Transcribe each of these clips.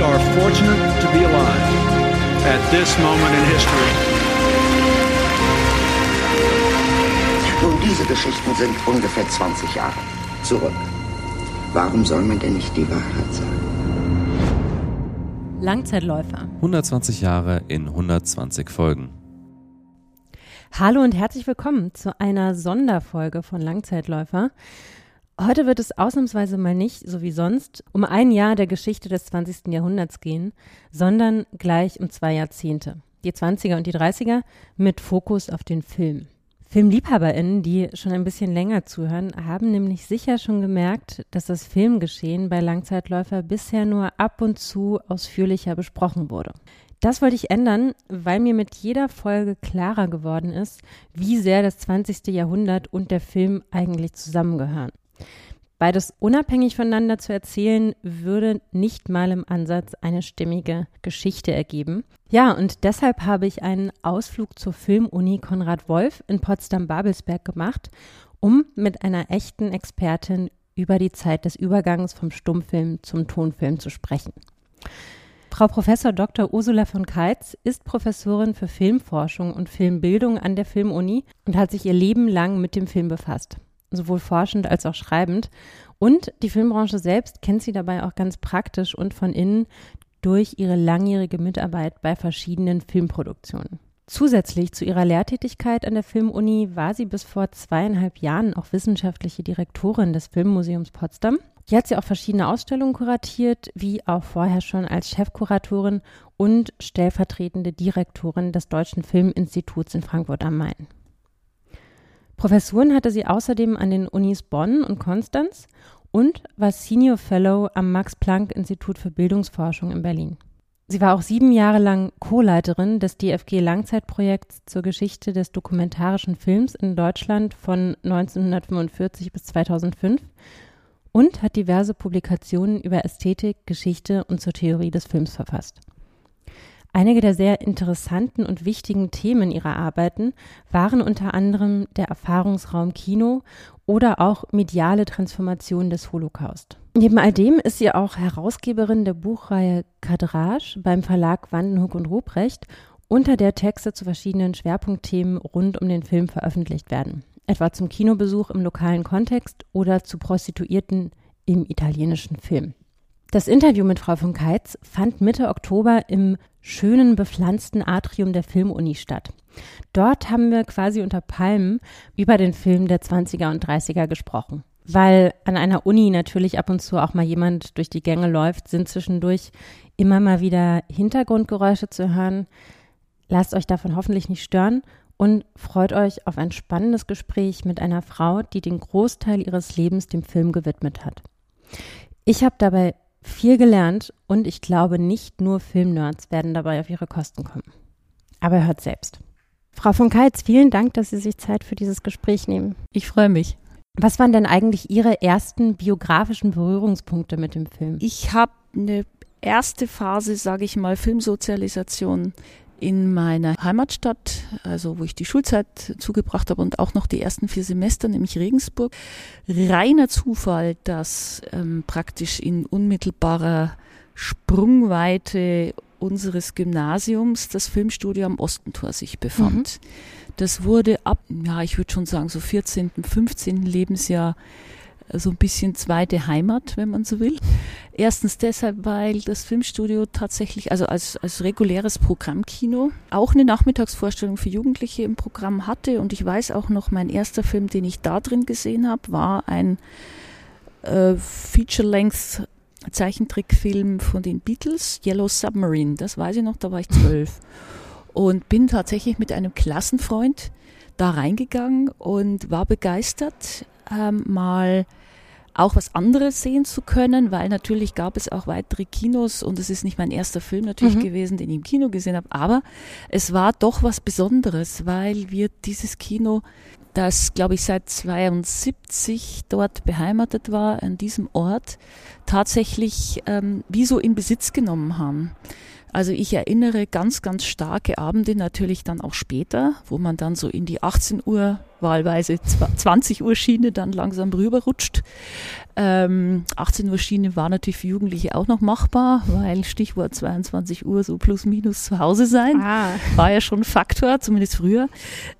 We are fortunate to be alive at this moment in history. Nun, diese Geschichten sind ungefähr 20 Jahre zurück. Warum soll man denn nicht die Wahrheit sagen? Langzeitläufer. 120 Jahre in 120 Folgen. Hallo und herzlich willkommen zu einer Sonderfolge von Langzeitläufer. Heute wird es ausnahmsweise mal nicht, so wie sonst, um ein Jahr der Geschichte des 20. Jahrhunderts gehen, sondern gleich um zwei Jahrzehnte. Die 20er und die 30er mit Fokus auf den Film. FilmliebhaberInnen, die schon ein bisschen länger zuhören, haben nämlich sicher schon gemerkt, dass das Filmgeschehen bei Langzeitläufer bisher nur ab und zu ausführlicher besprochen wurde. Das wollte ich ändern, weil mir mit jeder Folge klarer geworden ist, wie sehr das 20. Jahrhundert und der Film eigentlich zusammengehören. Beides unabhängig voneinander zu erzählen, würde nicht mal im Ansatz eine stimmige Geschichte ergeben. Ja, und deshalb habe ich einen Ausflug zur Filmuni Konrad Wolf in Potsdam-Babelsberg gemacht, um mit einer echten Expertin über die Zeit des Übergangs vom Stummfilm zum Tonfilm zu sprechen. Frau Professor Dr. Ursula von Keitz ist Professorin für Filmforschung und Filmbildung an der Filmuni und hat sich ihr Leben lang mit dem Film befasst sowohl forschend als auch schreibend. Und die Filmbranche selbst kennt sie dabei auch ganz praktisch und von innen durch ihre langjährige Mitarbeit bei verschiedenen Filmproduktionen. Zusätzlich zu ihrer Lehrtätigkeit an der Filmuni war sie bis vor zweieinhalb Jahren auch wissenschaftliche Direktorin des Filmmuseums Potsdam. Hier hat sie auch verschiedene Ausstellungen kuratiert, wie auch vorher schon als Chefkuratorin und stellvertretende Direktorin des Deutschen Filminstituts in Frankfurt am Main. Professuren hatte sie außerdem an den Unis Bonn und Konstanz und war Senior Fellow am Max-Planck-Institut für Bildungsforschung in Berlin. Sie war auch sieben Jahre lang Co-Leiterin des DFG-Langzeitprojekts zur Geschichte des dokumentarischen Films in Deutschland von 1945 bis 2005 und hat diverse Publikationen über Ästhetik, Geschichte und zur Theorie des Films verfasst. Einige der sehr interessanten und wichtigen Themen ihrer Arbeiten waren unter anderem der Erfahrungsraum Kino oder auch mediale Transformation des Holocaust. Neben all dem ist sie auch Herausgeberin der Buchreihe Kadrage beim Verlag Wandenhoek und Ruprecht, unter der Texte zu verschiedenen Schwerpunktthemen rund um den Film veröffentlicht werden, etwa zum Kinobesuch im lokalen Kontext oder zu Prostituierten im italienischen Film. Das Interview mit Frau von Keitz fand Mitte Oktober im schönen bepflanzten Atrium der Filmuni statt. Dort haben wir quasi unter Palmen über den Film der 20er und 30er gesprochen. Weil an einer Uni natürlich ab und zu auch mal jemand durch die Gänge läuft, sind zwischendurch immer mal wieder Hintergrundgeräusche zu hören. Lasst euch davon hoffentlich nicht stören und freut euch auf ein spannendes Gespräch mit einer Frau, die den Großteil ihres Lebens dem Film gewidmet hat. Ich habe dabei viel gelernt und ich glaube, nicht nur Filmnerds werden dabei auf ihre Kosten kommen. Aber hört selbst. Frau von Keitz, vielen Dank, dass Sie sich Zeit für dieses Gespräch nehmen. Ich freue mich. Was waren denn eigentlich Ihre ersten biografischen Berührungspunkte mit dem Film? Ich habe eine erste Phase, sage ich mal, Filmsozialisation in meiner Heimatstadt, also wo ich die Schulzeit zugebracht habe und auch noch die ersten vier Semester, nämlich Regensburg. Reiner Zufall, dass ähm, praktisch in unmittelbarer Sprungweite unseres Gymnasiums das Filmstudio am Ostentor sich befand. Mhm. Das wurde ab, ja, ich würde schon sagen, so 14., 15. Lebensjahr so ein bisschen zweite Heimat, wenn man so will. Erstens deshalb, weil das Filmstudio tatsächlich, also als, als reguläres Programmkino, auch eine Nachmittagsvorstellung für Jugendliche im Programm hatte. Und ich weiß auch noch, mein erster Film, den ich da drin gesehen habe, war ein äh, Feature-Length Zeichentrickfilm von den Beatles, Yellow Submarine. Das weiß ich noch, da war ich zwölf. Und bin tatsächlich mit einem Klassenfreund da reingegangen und war begeistert, ähm, mal auch was anderes sehen zu können, weil natürlich gab es auch weitere Kinos und es ist nicht mein erster Film natürlich mhm. gewesen, den ich im Kino gesehen habe, aber es war doch was Besonderes, weil wir dieses Kino, das glaube ich seit 72 dort beheimatet war, an diesem Ort, tatsächlich ähm, wie so in Besitz genommen haben. Also ich erinnere ganz, ganz starke Abende natürlich dann auch später, wo man dann so in die 18 Uhr, wahlweise 20 Uhr Schiene dann langsam rüberrutscht. Ähm, 18 Uhr Schiene war natürlich für Jugendliche auch noch machbar, weil Stichwort 22 Uhr so plus minus zu Hause sein. Ah. War ja schon ein Faktor, zumindest früher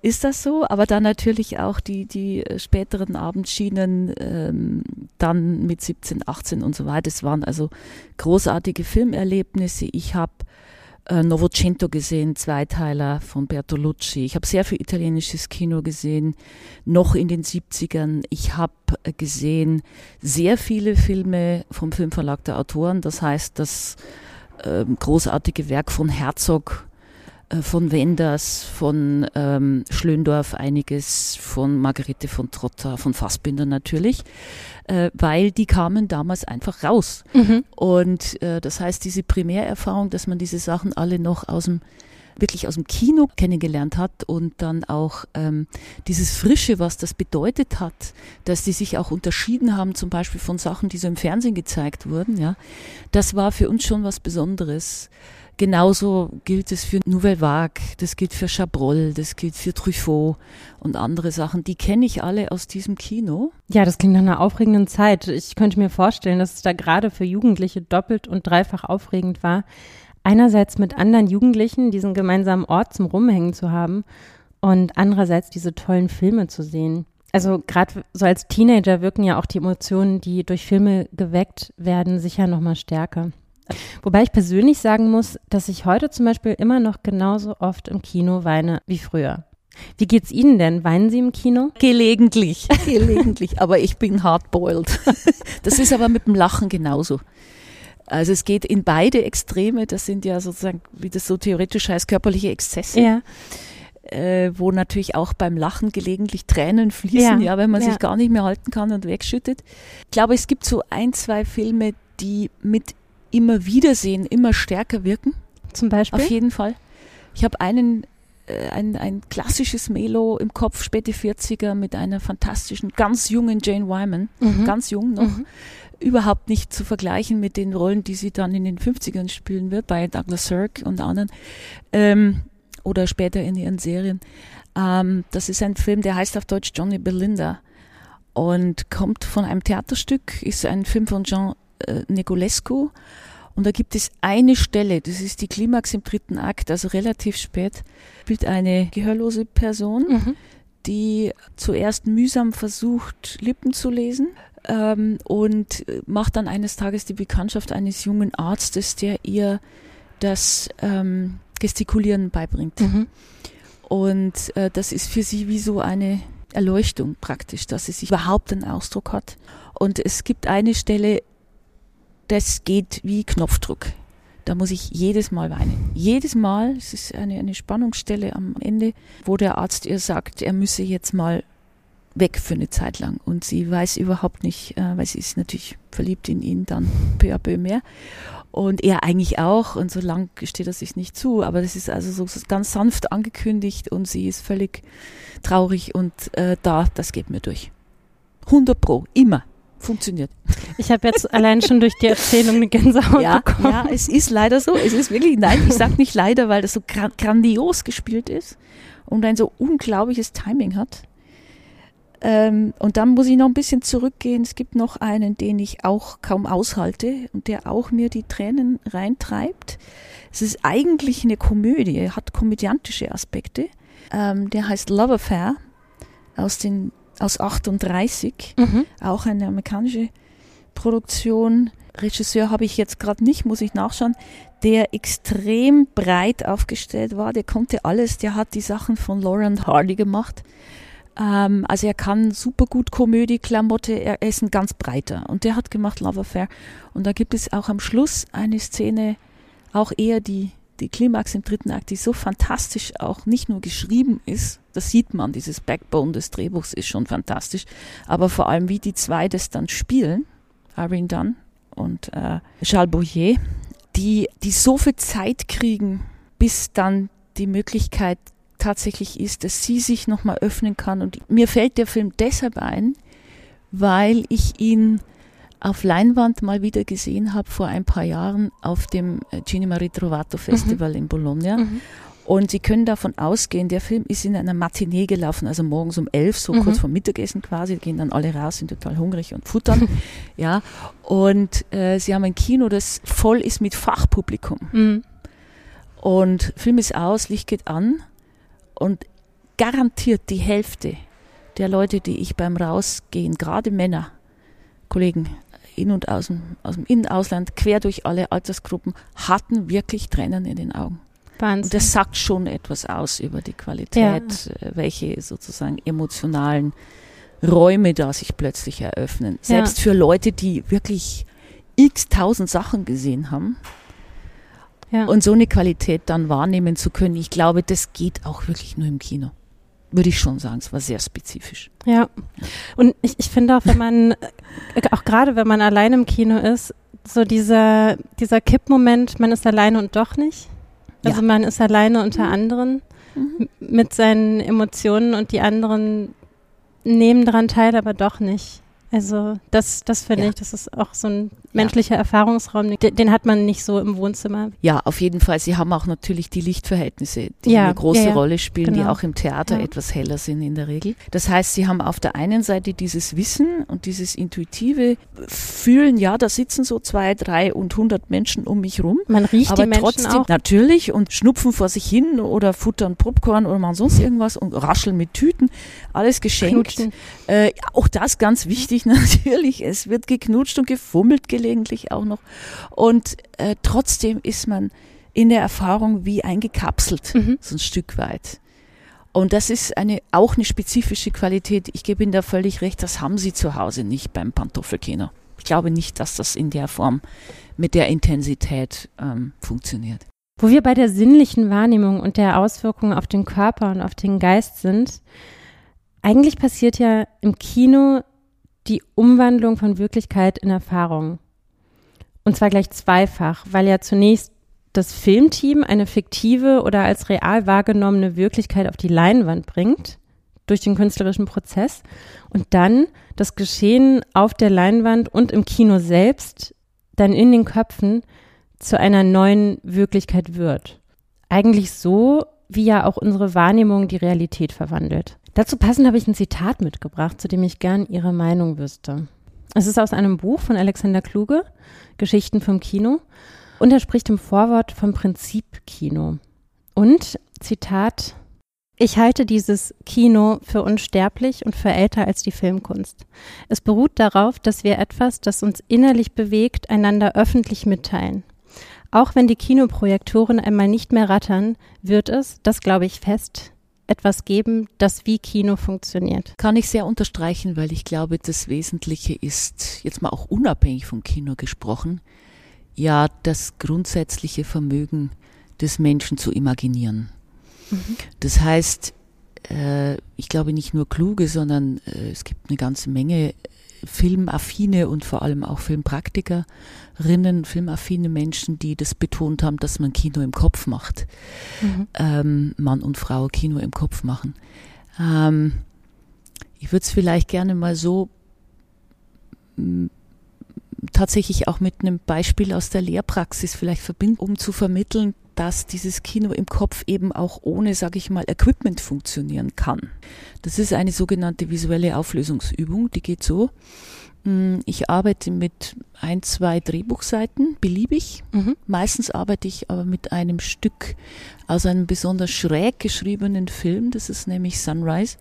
ist das so. Aber dann natürlich auch die, die späteren Abendschienen ähm, dann mit 17, 18 und so weiter. Es waren also großartige Filmerlebnisse. Ich habe äh, Novecento gesehen, Zweiteiler von Bertolucci. Ich habe sehr viel italienisches Kino gesehen, noch in den 70ern. Ich habe äh, gesehen sehr viele Filme vom Filmverlag der Autoren. Das heißt, das äh, großartige Werk von Herzog von Wenders, von ähm, Schlöndorf einiges, von Margarete von Trotter, von Fassbinder natürlich, äh, weil die kamen damals einfach raus. Mhm. Und äh, das heißt, diese Primärerfahrung, dass man diese Sachen alle noch aus dem wirklich aus dem Kino kennengelernt hat und dann auch ähm, dieses Frische, was das bedeutet hat, dass die sich auch unterschieden haben, zum Beispiel von Sachen, die so im Fernsehen gezeigt wurden, ja, das war für uns schon was Besonderes. Genauso gilt es für Nouvelle Vague, das gilt für Chabrol, das gilt für Truffaut und andere Sachen. Die kenne ich alle aus diesem Kino. Ja, das klingt nach einer aufregenden Zeit. Ich könnte mir vorstellen, dass es da gerade für Jugendliche doppelt und dreifach aufregend war, einerseits mit anderen Jugendlichen diesen gemeinsamen Ort zum Rumhängen zu haben und andererseits diese tollen Filme zu sehen. Also gerade so als Teenager wirken ja auch die Emotionen, die durch Filme geweckt werden, sicher nochmal stärker. Wobei ich persönlich sagen muss, dass ich heute zum Beispiel immer noch genauso oft im Kino weine wie früher. Wie geht's Ihnen denn? Weinen Sie im Kino? Gelegentlich, gelegentlich. aber ich bin hardboiled. Das ist aber mit dem Lachen genauso. Also es geht in beide Extreme. Das sind ja sozusagen, wie das so theoretisch heißt, körperliche Exzesse. Ja. Äh, wo natürlich auch beim Lachen gelegentlich Tränen fließen, ja, ja wenn man ja. sich gar nicht mehr halten kann und wegschüttet. Ich glaube, es gibt so ein, zwei Filme, die mit immer Wiedersehen immer stärker wirken. Zum Beispiel? Auf jeden Fall. Ich habe einen äh, ein, ein klassisches Melo im Kopf, späte 40er, mit einer fantastischen, ganz jungen Jane Wyman, mhm. ganz jung noch, mhm. überhaupt nicht zu vergleichen mit den Rollen, die sie dann in den 50ern spielen wird, bei Douglas Sirk und anderen, ähm, oder später in ihren Serien. Ähm, das ist ein Film, der heißt auf Deutsch Johnny Belinda und kommt von einem Theaterstück, ist ein Film von Jean äh, Negolescu. Und da gibt es eine Stelle, das ist die Klimax im dritten Akt, also relativ spät, spielt eine gehörlose Person, mhm. die zuerst mühsam versucht, Lippen zu lesen ähm, und macht dann eines Tages die Bekanntschaft eines jungen Arztes, der ihr das ähm, Gestikulieren beibringt. Mhm. Und äh, das ist für sie wie so eine Erleuchtung praktisch, dass sie sich überhaupt einen Ausdruck hat. Und es gibt eine Stelle, das geht wie Knopfdruck. Da muss ich jedes Mal weinen. Jedes Mal, es ist eine, eine Spannungsstelle am Ende, wo der Arzt ihr sagt, er müsse jetzt mal weg für eine Zeit lang. Und sie weiß überhaupt nicht, äh, weil sie ist natürlich verliebt in ihn dann peu à peu mehr. Und er eigentlich auch. Und so lang gesteht er sich nicht zu. Aber das ist also so ganz sanft angekündigt und sie ist völlig traurig und äh, da, das geht mir durch. 100 Pro, immer funktioniert. Ich habe jetzt allein schon durch die Erzählung eine Gänsehaut ja, bekommen. Ja, es ist leider so. Es ist wirklich, nein, ich sage nicht leider, weil das so grandios gespielt ist und ein so unglaubliches Timing hat. Ähm, und dann muss ich noch ein bisschen zurückgehen. Es gibt noch einen, den ich auch kaum aushalte und der auch mir die Tränen reintreibt. Es ist eigentlich eine Komödie, hat komödiantische Aspekte. Ähm, der heißt Love Affair aus den aus 38, mhm. auch eine amerikanische Produktion. Regisseur habe ich jetzt gerade nicht, muss ich nachschauen, der extrem breit aufgestellt war. Der konnte alles, der hat die Sachen von Lauren Hardy gemacht. Ähm, also er kann super gut Komödie, Klamotte, er ist ein ganz breiter. Und der hat gemacht Love Affair. Und da gibt es auch am Schluss eine Szene, auch eher die die Klimax im dritten Akt, die so fantastisch auch nicht nur geschrieben ist, das sieht man, dieses Backbone des Drehbuchs ist schon fantastisch, aber vor allem wie die zwei das dann spielen, Irene Dunn und äh, Charles Boyer, die, die so viel Zeit kriegen, bis dann die Möglichkeit tatsächlich ist, dass sie sich nochmal öffnen kann. Und mir fällt der Film deshalb ein, weil ich ihn auf Leinwand mal wieder gesehen habe vor ein paar Jahren auf dem äh, Cinema Ritrovato Festival mhm. in Bologna. Mhm. Und Sie können davon ausgehen, der Film ist in einer Matinee gelaufen, also morgens um elf, so mhm. kurz vor Mittagessen quasi, gehen dann alle raus, sind total hungrig und futtern. ja. Und äh, Sie haben ein Kino, das voll ist mit Fachpublikum. Mhm. Und Film ist aus, Licht geht an und garantiert die Hälfte der Leute, die ich beim Rausgehen, gerade Männer, Kollegen, in und aus dem, aus dem In- Ausland, quer durch alle Altersgruppen, hatten wirklich Tränen in den Augen. Wahnsinn. Und das sagt schon etwas aus über die Qualität, ja. Äh, welche sozusagen emotionalen Räume da sich plötzlich eröffnen. Selbst ja. für Leute, die wirklich x tausend Sachen gesehen haben. Ja. Und so eine Qualität dann wahrnehmen zu können, ich glaube, das geht auch wirklich nur im Kino. Würde ich schon sagen, es war sehr spezifisch. Ja. Und ich, ich finde auch, wenn man, äh, auch gerade wenn man allein im Kino ist, so dieser, dieser Kippmoment, man ist alleine und doch nicht. Also ja. man ist alleine unter mhm. anderen mhm. mit seinen Emotionen und die anderen nehmen daran teil, aber doch nicht. Also das, das finde ja. ich, das ist auch so ein menschlicher ja. Erfahrungsraum, den, den, hat man nicht so im Wohnzimmer. Ja, auf jeden Fall. Sie haben auch natürlich die Lichtverhältnisse, die ja, eine große Rolle spielen, genau. die auch im Theater etwas heller sind in der Regel. Das heißt, Sie haben auf der einen Seite dieses Wissen und dieses intuitive Fühlen, ja, da sitzen so zwei, drei und hundert Menschen um mich rum. Man riecht aber die Menschen trotzdem auch. natürlich und schnupfen vor sich hin oder futtern Popcorn oder machen sonst irgendwas und rascheln mit Tüten. Alles geschenkt. Äh, auch das ganz wichtig natürlich, natürlich. Es wird geknutscht und gefummelt gelegentlich auch noch. Und äh, trotzdem ist man in der Erfahrung wie eingekapselt, mhm. so ein Stück weit. Und das ist eine, auch eine spezifische Qualität. Ich gebe Ihnen da völlig recht, das haben Sie zu Hause nicht beim Pantoffelkino. Ich glaube nicht, dass das in der Form mit der Intensität ähm, funktioniert. Wo wir bei der sinnlichen Wahrnehmung und der Auswirkungen auf den Körper und auf den Geist sind, eigentlich passiert ja im Kino die Umwandlung von Wirklichkeit in Erfahrung. Und zwar gleich zweifach, weil ja zunächst das Filmteam eine fiktive oder als real wahrgenommene Wirklichkeit auf die Leinwand bringt durch den künstlerischen Prozess und dann das Geschehen auf der Leinwand und im Kino selbst dann in den Köpfen zu einer neuen Wirklichkeit wird. Eigentlich so, wie ja auch unsere Wahrnehmung die Realität verwandelt. Dazu passend habe ich ein Zitat mitgebracht, zu dem ich gern Ihre Meinung wüsste. Es ist aus einem Buch von Alexander Kluge, Geschichten vom Kino, und er spricht im Vorwort vom Prinzip Kino. Und, Zitat, ich halte dieses Kino für unsterblich und für älter als die Filmkunst. Es beruht darauf, dass wir etwas, das uns innerlich bewegt, einander öffentlich mitteilen. Auch wenn die Kinoprojektoren einmal nicht mehr rattern, wird es, das glaube ich fest, etwas geben, das wie Kino funktioniert. Kann ich sehr unterstreichen, weil ich glaube, das Wesentliche ist, jetzt mal auch unabhängig vom Kino gesprochen, ja, das grundsätzliche Vermögen des Menschen zu imaginieren. Mhm. Das heißt, äh, ich glaube nicht nur kluge, sondern äh, es gibt eine ganze Menge filmaffine und vor allem auch Filmpraktikerinnen, filmaffine Menschen, die das betont haben, dass man Kino im Kopf macht. Mhm. Ähm, Mann und Frau Kino im Kopf machen. Ähm, ich würde es vielleicht gerne mal so tatsächlich auch mit einem Beispiel aus der Lehrpraxis vielleicht verbinden, um zu vermitteln, dass dieses Kino im Kopf eben auch ohne, sage ich mal, Equipment funktionieren kann. Das ist eine sogenannte visuelle Auflösungsübung, die geht so. Mm, ich arbeite mit ein, zwei Drehbuchseiten, beliebig. Mhm. Meistens arbeite ich aber mit einem Stück aus einem besonders schräg geschriebenen Film, das ist nämlich Sunrise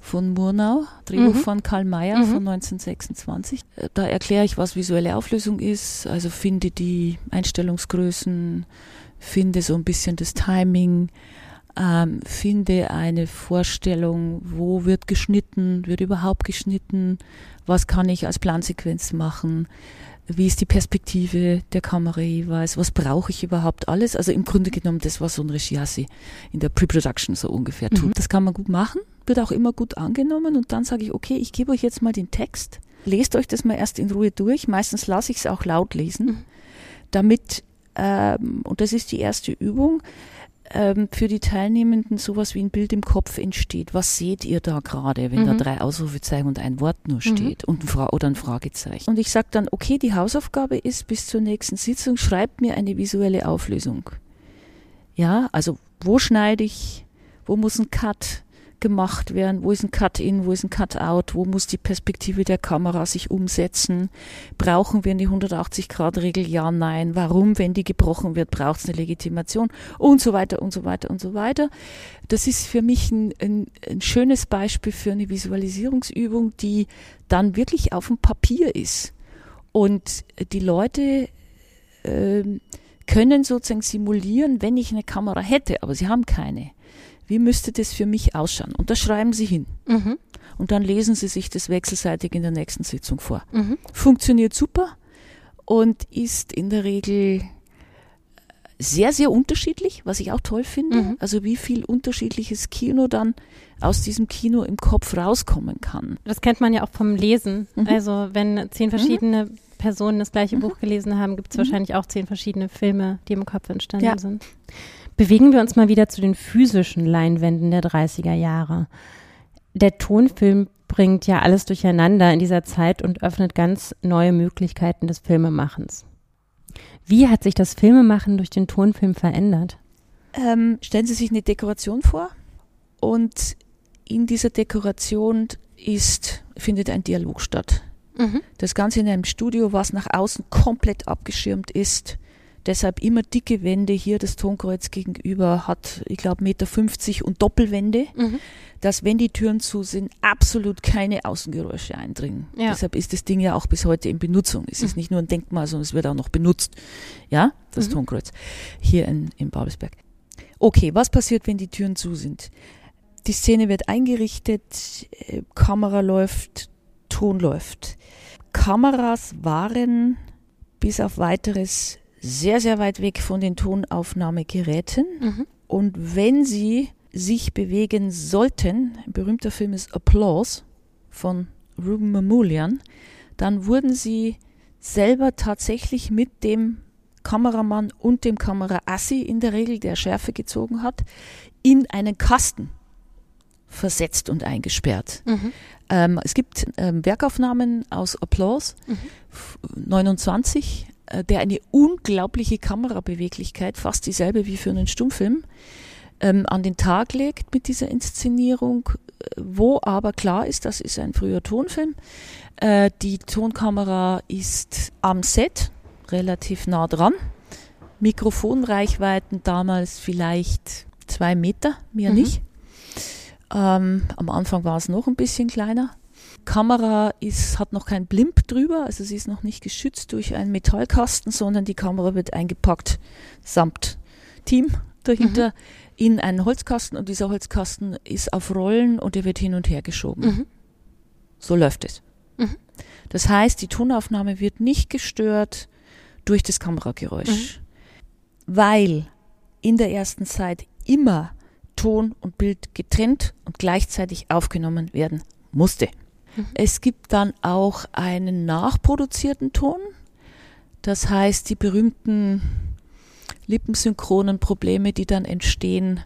von Murnau, Drehbuch mhm. von Karl Mayer mhm. von 1926. Äh, da erkläre ich, was visuelle Auflösung ist, also finde die Einstellungsgrößen, finde so ein bisschen das Timing, ähm, finde eine Vorstellung, wo wird geschnitten, wird überhaupt geschnitten, was kann ich als Plansequenz machen, wie ist die Perspektive der Kamera jeweils, was brauche ich überhaupt alles. Also im Grunde genommen, das, was so ein Regiassi in der Pre-Production so ungefähr tut. Mhm. Das kann man gut machen, wird auch immer gut angenommen und dann sage ich, okay, ich gebe euch jetzt mal den Text, lest euch das mal erst in Ruhe durch. Meistens lasse ich es auch laut lesen, mhm. damit, ähm, und das ist die erste Übung, ähm, für die Teilnehmenden sowas wie ein Bild im Kopf entsteht. Was seht ihr da gerade, wenn mhm. da drei Ausrufezeichen und ein Wort nur mhm. steht mhm. und ein Fra oder ein Fragezeichen? Und ich sage dann, okay, die Hausaufgabe ist bis zur nächsten Sitzung, schreibt mir eine visuelle Auflösung. Ja, also wo schneide ich, wo muss ein Cut, gemacht werden? Wo ist ein Cut-in, wo ist ein Cut-out? Wo muss die Perspektive der Kamera sich umsetzen? Brauchen wir eine 180-Grad-Regel? Ja, nein. Warum, wenn die gebrochen wird, braucht es eine Legitimation? Und so weiter und so weiter und so weiter. Das ist für mich ein, ein, ein schönes Beispiel für eine Visualisierungsübung, die dann wirklich auf dem Papier ist. Und die Leute äh, können sozusagen simulieren, wenn ich eine Kamera hätte, aber sie haben keine wie müsste das für mich ausschauen? Und das schreiben Sie hin. Mhm. Und dann lesen Sie sich das wechselseitig in der nächsten Sitzung vor. Mhm. Funktioniert super und ist in der Regel sehr, sehr unterschiedlich, was ich auch toll finde. Mhm. Also wie viel unterschiedliches Kino dann aus diesem Kino im Kopf rauskommen kann. Das kennt man ja auch vom Lesen. Mhm. Also wenn zehn mhm. verschiedene mhm. Personen das gleiche mhm. Buch gelesen haben, gibt es mhm. wahrscheinlich auch zehn verschiedene Filme, die im Kopf entstanden ja. sind. Bewegen wir uns mal wieder zu den physischen Leinwänden der 30er Jahre. Der Tonfilm bringt ja alles durcheinander in dieser Zeit und öffnet ganz neue Möglichkeiten des Filmemachens. Wie hat sich das Filmemachen durch den Tonfilm verändert? Ähm, stellen Sie sich eine Dekoration vor und in dieser Dekoration ist, findet ein Dialog statt. Mhm. Das Ganze in einem Studio, was nach außen komplett abgeschirmt ist. Deshalb immer dicke Wände. Hier das Tonkreuz gegenüber hat, ich glaube, Meter 50 und Doppelwände, mhm. dass wenn die Türen zu sind, absolut keine Außengeräusche eindringen. Ja. Deshalb ist das Ding ja auch bis heute in Benutzung. Es mhm. ist nicht nur ein Denkmal, sondern es wird auch noch benutzt. Ja, das mhm. Tonkreuz hier in, in Babelsberg. Okay, was passiert, wenn die Türen zu sind? Die Szene wird eingerichtet, äh, Kamera läuft, Ton läuft. Kameras waren bis auf weiteres sehr, sehr weit weg von den Tonaufnahmegeräten. Mhm. Und wenn sie sich bewegen sollten, ein berühmter Film ist Applause von Ruben Mamoulian, dann wurden sie selber tatsächlich mit dem Kameramann und dem Kameraassi in der Regel, der Schärfe gezogen hat, in einen Kasten versetzt und eingesperrt. Mhm. Ähm, es gibt ähm, Werkaufnahmen aus Applause mhm. 29 äh, der eine unglaubliche Kamerabeweglichkeit, fast dieselbe wie für einen Stummfilm, ähm, an den Tag legt mit dieser Inszenierung, äh, wo aber klar ist, das ist ein früher Tonfilm. Äh, die Tonkamera ist am Set, relativ nah dran. Mikrofonreichweiten damals vielleicht zwei Meter, mehr mhm. nicht. Ähm, am Anfang war es noch ein bisschen kleiner. Kamera ist, hat noch kein Blimp drüber, also sie ist noch nicht geschützt durch einen Metallkasten, sondern die Kamera wird eingepackt samt Team dahinter mhm. in einen Holzkasten und dieser Holzkasten ist auf Rollen und er wird hin und her geschoben. Mhm. So läuft es. Mhm. Das heißt, die Tonaufnahme wird nicht gestört durch das Kamerageräusch, mhm. weil in der ersten Zeit immer Ton und Bild getrennt und gleichzeitig aufgenommen werden musste. Es gibt dann auch einen nachproduzierten Ton. Das heißt, die berühmten lippensynchronen Probleme, die dann entstehen,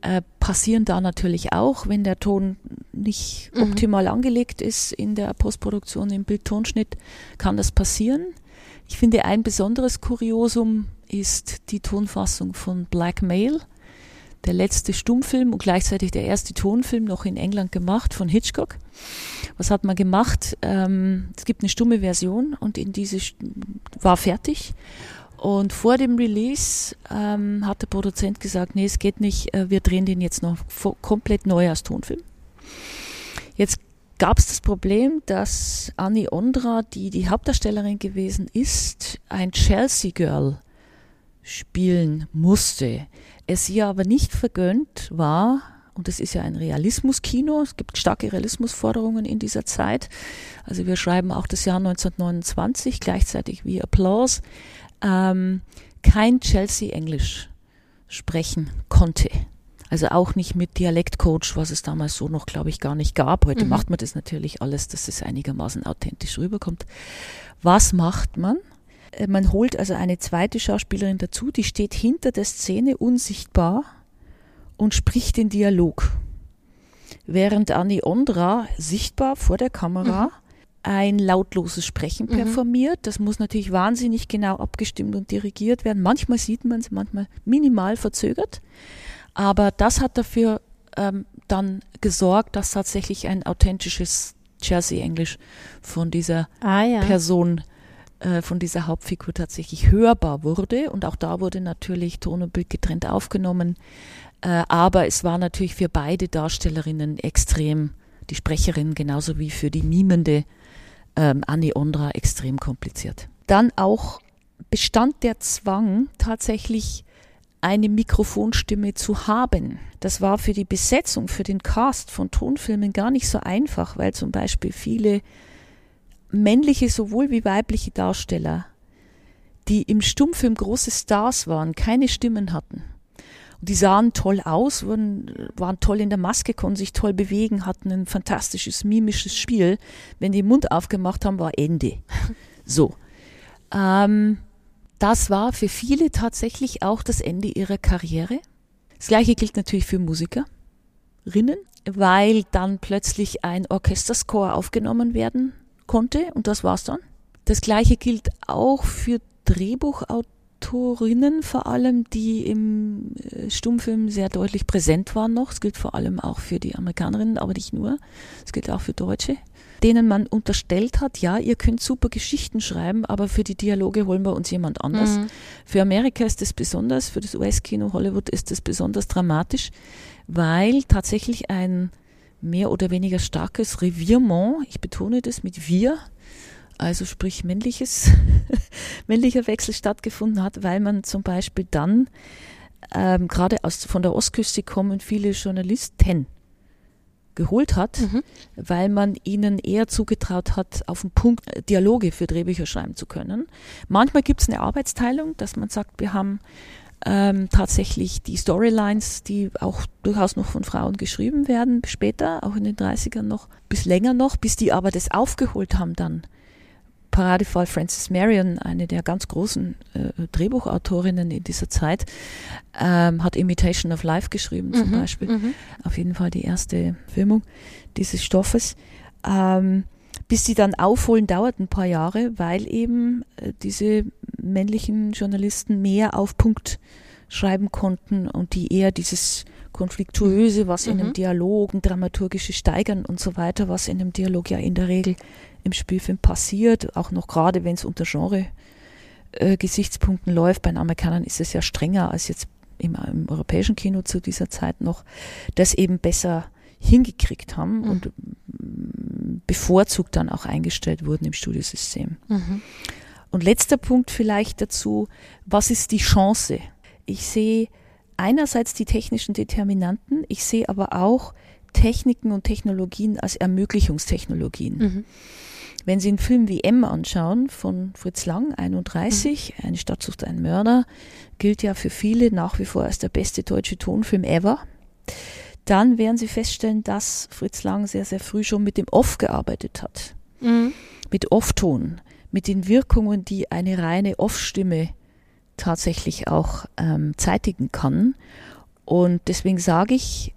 äh, passieren da natürlich auch, wenn der Ton nicht mhm. optimal angelegt ist in der Postproduktion, im Bildtonschnitt, kann das passieren. Ich finde, ein besonderes Kuriosum ist die Tonfassung von Black Mail der letzte Stummfilm und gleichzeitig der erste Tonfilm noch in England gemacht von Hitchcock. Was hat man gemacht? Ähm, es gibt eine stumme Version und in diese war fertig. Und vor dem Release ähm, hat der Produzent gesagt, nee, es geht nicht, äh, wir drehen den jetzt noch komplett neu als Tonfilm. Jetzt gab es das Problem, dass Annie Ondra, die die Hauptdarstellerin gewesen ist, ein Chelsea Girl spielen musste es ihr aber nicht vergönnt war und es ist ja ein Realismuskino. Es gibt starke Realismusforderungen in dieser Zeit. Also wir schreiben auch das Jahr 1929, gleichzeitig wie Applause, ähm, kein Chelsea-Englisch sprechen konnte. Also auch nicht mit Dialektcoach, was es damals so noch, glaube ich, gar nicht gab. Heute mhm. macht man das natürlich alles, dass es einigermaßen authentisch rüberkommt. Was macht man? Äh, man holt also eine zweite Schauspielerin dazu, die steht hinter der Szene unsichtbar und spricht den Dialog. Während Annie Ondra sichtbar vor der Kamera mhm. ein lautloses Sprechen mhm. performiert. Das muss natürlich wahnsinnig genau abgestimmt und dirigiert werden. Manchmal sieht man es, manchmal minimal verzögert. Aber das hat dafür ähm, dann gesorgt, dass tatsächlich ein authentisches Jersey-Englisch von dieser ah, ja. Person, äh, von dieser Hauptfigur tatsächlich hörbar wurde. Und auch da wurde natürlich Ton und Bild getrennt aufgenommen. Äh, aber es war natürlich für beide Darstellerinnen extrem, die Sprecherin genauso wie für die mimende ähm, Annie Ondra, extrem kompliziert. Dann auch bestand der Zwang, tatsächlich eine Mikrofonstimme zu haben. Das war für die Besetzung, für den Cast von Tonfilmen gar nicht so einfach, weil zum Beispiel viele männliche sowohl wie weibliche Darsteller, die im Stummfilm große Stars waren, keine Stimmen hatten. Und die sahen toll aus, waren, waren toll in der Maske, konnten sich toll bewegen, hatten ein fantastisches mimisches Spiel. Wenn die den Mund aufgemacht haben, war Ende. So. Ähm, das war für viele tatsächlich auch das Ende ihrer Karriere. Das gleiche gilt natürlich für Musikerinnen, weil dann plötzlich ein Orchesterscore aufgenommen werden konnte und das war's dann. Das gleiche gilt auch für Drehbuchautorinnen, vor allem, die im äh, Stummfilm sehr deutlich präsent waren noch. Es gilt vor allem auch für die Amerikanerinnen, aber nicht nur. Es gilt auch für Deutsche denen man unterstellt hat, ja, ihr könnt super Geschichten schreiben, aber für die Dialoge holen wir uns jemand anders. Mhm. Für Amerika ist das besonders, für das US-Kino Hollywood ist das besonders dramatisch, weil tatsächlich ein mehr oder weniger starkes Revierement, ich betone das mit wir, also sprich männliches, männlicher Wechsel stattgefunden hat, weil man zum Beispiel dann ähm, gerade aus, von der Ostküste kommen viele Journalisten geholt hat, mhm. weil man ihnen eher zugetraut hat, auf den Punkt Dialoge für Drehbücher schreiben zu können. Manchmal gibt es eine Arbeitsteilung, dass man sagt, wir haben ähm, tatsächlich die Storylines, die auch durchaus noch von Frauen geschrieben werden, später, auch in den 30ern noch, bis länger noch, bis die aber das aufgeholt haben dann Paradefall Frances Marion, eine der ganz großen äh, Drehbuchautorinnen in dieser Zeit, ähm, hat Imitation of Life geschrieben zum mhm, Beispiel. Mhm. Auf jeden Fall die erste Filmung dieses Stoffes. Ähm, bis sie dann aufholen, dauert ein paar Jahre, weil eben äh, diese männlichen Journalisten mehr auf Punkt schreiben konnten und die eher dieses Konfliktuöse, was mhm. in einem mhm. Dialog, ein dramaturgische Steigern und so weiter, was in einem Dialog ja in der Regel im Spielfilm passiert, auch noch gerade wenn es unter Genre-Gesichtspunkten äh, läuft. Bei den Amerikanern ist es ja strenger als jetzt im, im, europäischen Kino zu dieser Zeit noch, das eben besser hingekriegt haben mhm. und bevorzugt dann auch eingestellt wurden im Studiosystem. Mhm. Und letzter Punkt vielleicht dazu, was ist die Chance? Ich sehe einerseits die technischen Determinanten, ich sehe aber auch Techniken und Technologien als Ermöglichungstechnologien. Mhm. Wenn Sie einen Film wie M anschauen von Fritz Lang, 31, mhm. Eine Stadt sucht einen Mörder, gilt ja für viele nach wie vor als der beste deutsche Tonfilm ever. Dann werden Sie feststellen, dass Fritz Lang sehr, sehr früh schon mit dem Off gearbeitet hat. Mhm. Mit Off-Ton, mit den Wirkungen, die eine reine Off-Stimme tatsächlich auch ähm, zeitigen kann. Und deswegen sage ich,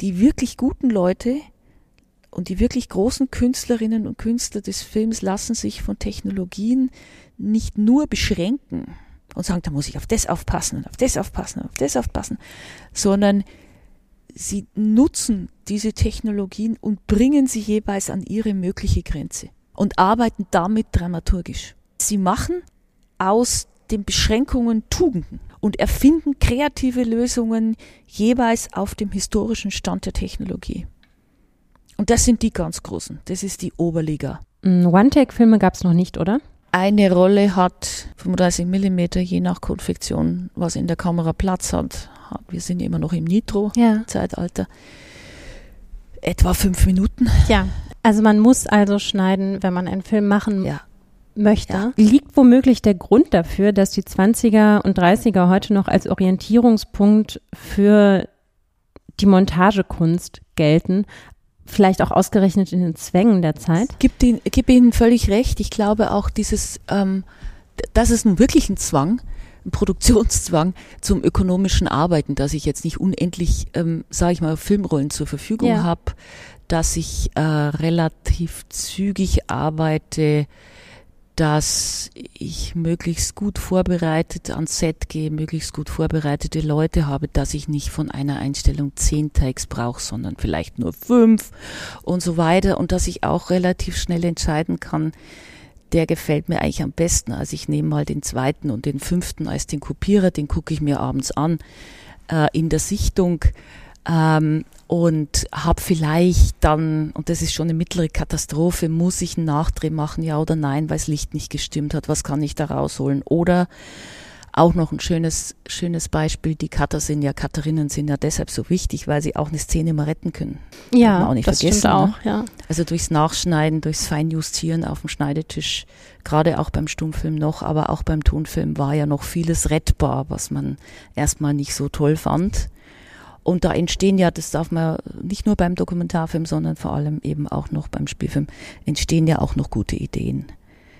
die wirklich guten Leute, und die wirklich großen Künstlerinnen und Künstler des Films lassen sich von Technologien nicht nur beschränken und sagen, da muss ich auf das aufpassen und auf das aufpassen und auf das aufpassen, sondern sie nutzen diese Technologien und bringen sie jeweils an ihre mögliche Grenze und arbeiten damit dramaturgisch. Sie machen aus den Beschränkungen Tugenden und erfinden kreative Lösungen jeweils auf dem historischen Stand der Technologie. Und das sind die ganz großen. Das ist die Oberliga. Mm, One-Take-Filme gab es noch nicht, oder? Eine Rolle hat 35 mm, je nach Konfektion, was in der Kamera Platz hat, wir sind immer noch im Nitro-Zeitalter, Ja. etwa fünf Minuten. ja, also man muss also schneiden, wenn man einen Film machen Ja. möchte. Ja. Liegt womöglich der Grund dafür, dass die 20er und 30er heute noch als Orientierungspunkt für die Montagekunst gelten, vielleicht auch ausgerechnet in den Zwängen der Zeit? Gibt Ihnen, gebe Ihnen völlig recht. Ich glaube auch dieses, ähm, das ist nun wirklich ein Zwang, Produktionszwang zum ökonomischen Arbeiten, dass ich jetzt nicht unendlich, ähm, sage ich mal, Filmrollen zur Verfügung Ja. habe, dass ich äh, relativ zügig arbeite, dass ich möglichst gut vorbereitet ans Set gehe, möglichst gut vorbereitete Leute habe, dass ich nicht von einer Einstellung zehn Takes brauche, sondern vielleicht nur fünf und so weiter und dass ich auch relativ schnell entscheiden kann, der gefällt mir eigentlich am besten. Also ich nehme mal den zweiten und den fünften als den Kopierer, den gucke ich mir abends an äh, in der Sichtung ähm, und habe vielleicht dann, und das ist schon eine mittlere Katastrophe, muss ich einen Nachdreh machen, ja oder nein, weil das Licht nicht gestimmt hat, was kann ich da rausholen? Oder auch noch ein schönes, schönes Beispiel, die Cutter sind ja, Cutterinnen sind ja deshalb so wichtig, weil sie auch eine Szene mal retten können. Man auch nicht das vergessen, stimmt ne? auch, ja. Also durchs Nachschneiden, durchs Feinjustieren auf dem Schneidetisch, gerade auch beim Stummfilm noch, aber auch beim Tonfilm war ja noch vieles rettbar, was man erstmal nicht so toll fand. Und da entstehen ja, das darf man nicht nur beim Dokumentarfilm, sondern vor allem eben auch noch beim Spielfilm, entstehen ja auch noch gute Ideen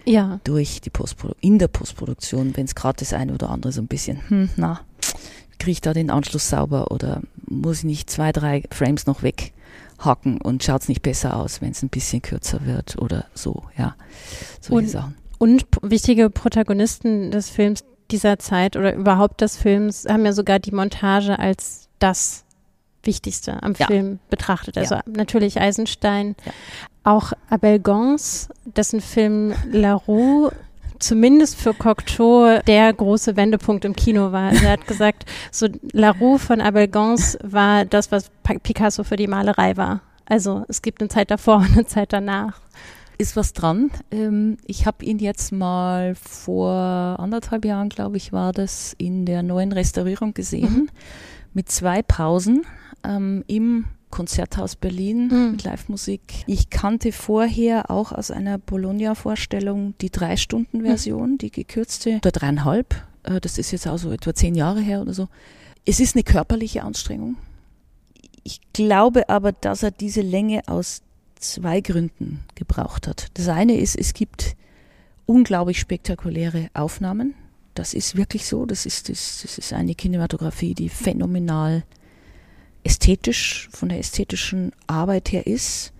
Ja, durch die Postprodu in der Postproduktion, wenn es gerade das eine oder andere so ein bisschen, hm, na, kriege ich da den Anschluss sauber oder muss ich nicht zwei, drei Frames noch weghacken und schaut es nicht besser aus, wenn es ein bisschen kürzer wird oder so, ja, solche Und- Sachen. Und wichtige Protagonisten des Films dieser Zeit oder überhaupt des Films haben ja sogar die Montage als das Wichtigste am Ja. Film betrachtet. Also Ja. natürlich Eisenstein, Ja. auch Abel Gance, dessen Film La Roue zumindest für Cocteau der große Wendepunkt im Kino war. Er hat gesagt, so La Roue von Abel Gance war das, was Picasso für die Malerei war. Also es gibt eine Zeit davor und eine Zeit danach. Ist was dran. Ähm, ich habe ihn jetzt mal vor anderthalb Jahren, glaube ich, war das, in der neuen Restaurierung gesehen. Mit zwei Pausen ähm, im Konzerthaus Berlin Mhm. mit Live-Musik. Ich kannte vorher auch aus einer Bologna-Vorstellung die Drei-Stunden-Version, die gekürzte, oder dreieinhalb. Äh, das ist jetzt auch so etwa zehn Jahre her oder so. Es ist eine körperliche Anstrengung. Ich glaube aber, dass er diese Länge aus zwei Gründen gebraucht hat. Das eine ist, es gibt unglaublich spektakuläre Aufnahmen. Das ist wirklich so. Das ist, das, das ist eine Kinematografie, die phänomenal ästhetisch, von der ästhetischen Arbeit her ist,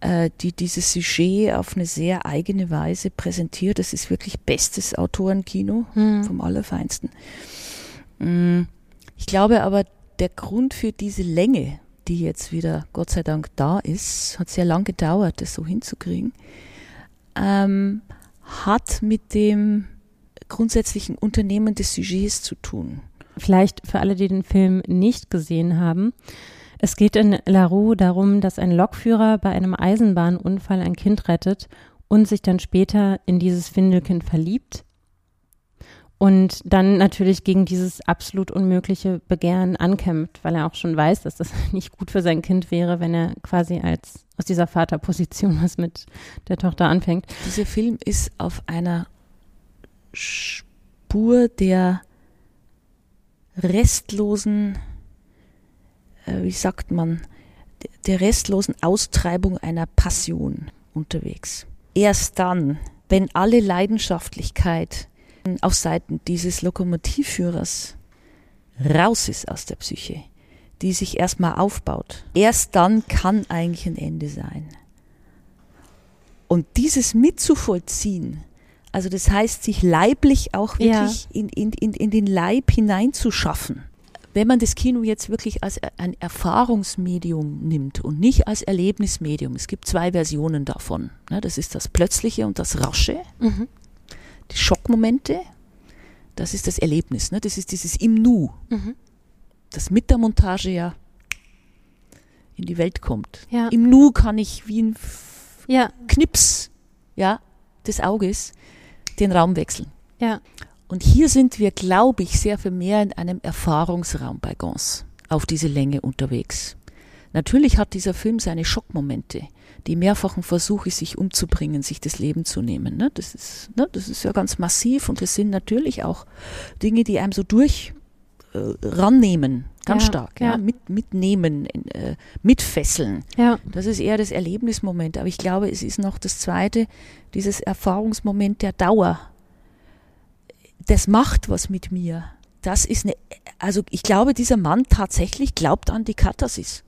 äh, die dieses Sujet auf eine sehr eigene Weise präsentiert. Das ist wirklich bestes Autorenkino Hm. vom Allerfeinsten. Mm, Ich glaube aber, der Grund für diese Länge, die jetzt wieder Gott sei Dank da ist, hat sehr lang gedauert, das so hinzukriegen, ähm, hat mit dem grundsätzlichen Unternehmen des Sujets zu tun. Vielleicht für alle, die den Film nicht gesehen haben. Es geht in La Rue darum, dass ein Lokführer bei einem Eisenbahnunfall ein Kind rettet und sich dann später in dieses Findelkind verliebt und dann natürlich gegen dieses absolut unmögliche Begehren ankämpft, weil er auch schon weiß, dass das nicht gut für sein Kind wäre, wenn er quasi als aus dieser Vaterposition was mit der Tochter anfängt. Dieser Film ist auf einer Spur der restlosen, äh, wie sagt man, der restlosen Austreibung einer Passion unterwegs. Erst dann, wenn alle Leidenschaftlichkeit auf Seiten dieses Lokomotivführers raus ist aus der Psyche, die sich erstmal aufbaut, erst dann kann eigentlich ein Ende sein. Und dieses mitzuvollziehen, also das heißt, sich leiblich auch Ja. wirklich in, in, in, in den Leib hineinzuschaffen. Wenn man das Kino jetzt wirklich als ein Erfahrungsmedium nimmt und nicht als Erlebnismedium, es gibt zwei Versionen davon. Ne, Das ist das Plötzliche und das Rasche, Mhm. die Schockmomente, das ist das Erlebnis, ne? das ist dieses im Nu, Mhm. das mit der Montage ja in die Welt kommt. Ja. Im Nu kann ich wie ein Ja, Knips ja, des Auges den Raum wechseln. ja. Und hier sind wir, glaube ich, sehr viel mehr in einem Erfahrungsraum bei Gans auf diese Länge unterwegs. Natürlich hat dieser Film seine Schockmomente, die mehrfachen Versuche, sich umzubringen, sich das Leben zu nehmen. Ne? Das, ist, ne? das ist ja ganz massiv und das sind natürlich auch Dinge, die einem so durch äh, rannehmen, ganz Ja, stark, ja, ja. Mit, mitnehmen, äh, mitfesseln. Ja. Das ist eher das Erlebnismoment. Aber ich glaube, es ist noch das Zweite, dieses Erfahrungsmoment der Dauer. Das macht was mit mir. Das ist eine, also ich glaube, dieser Mann tatsächlich glaubt an die Katharsis.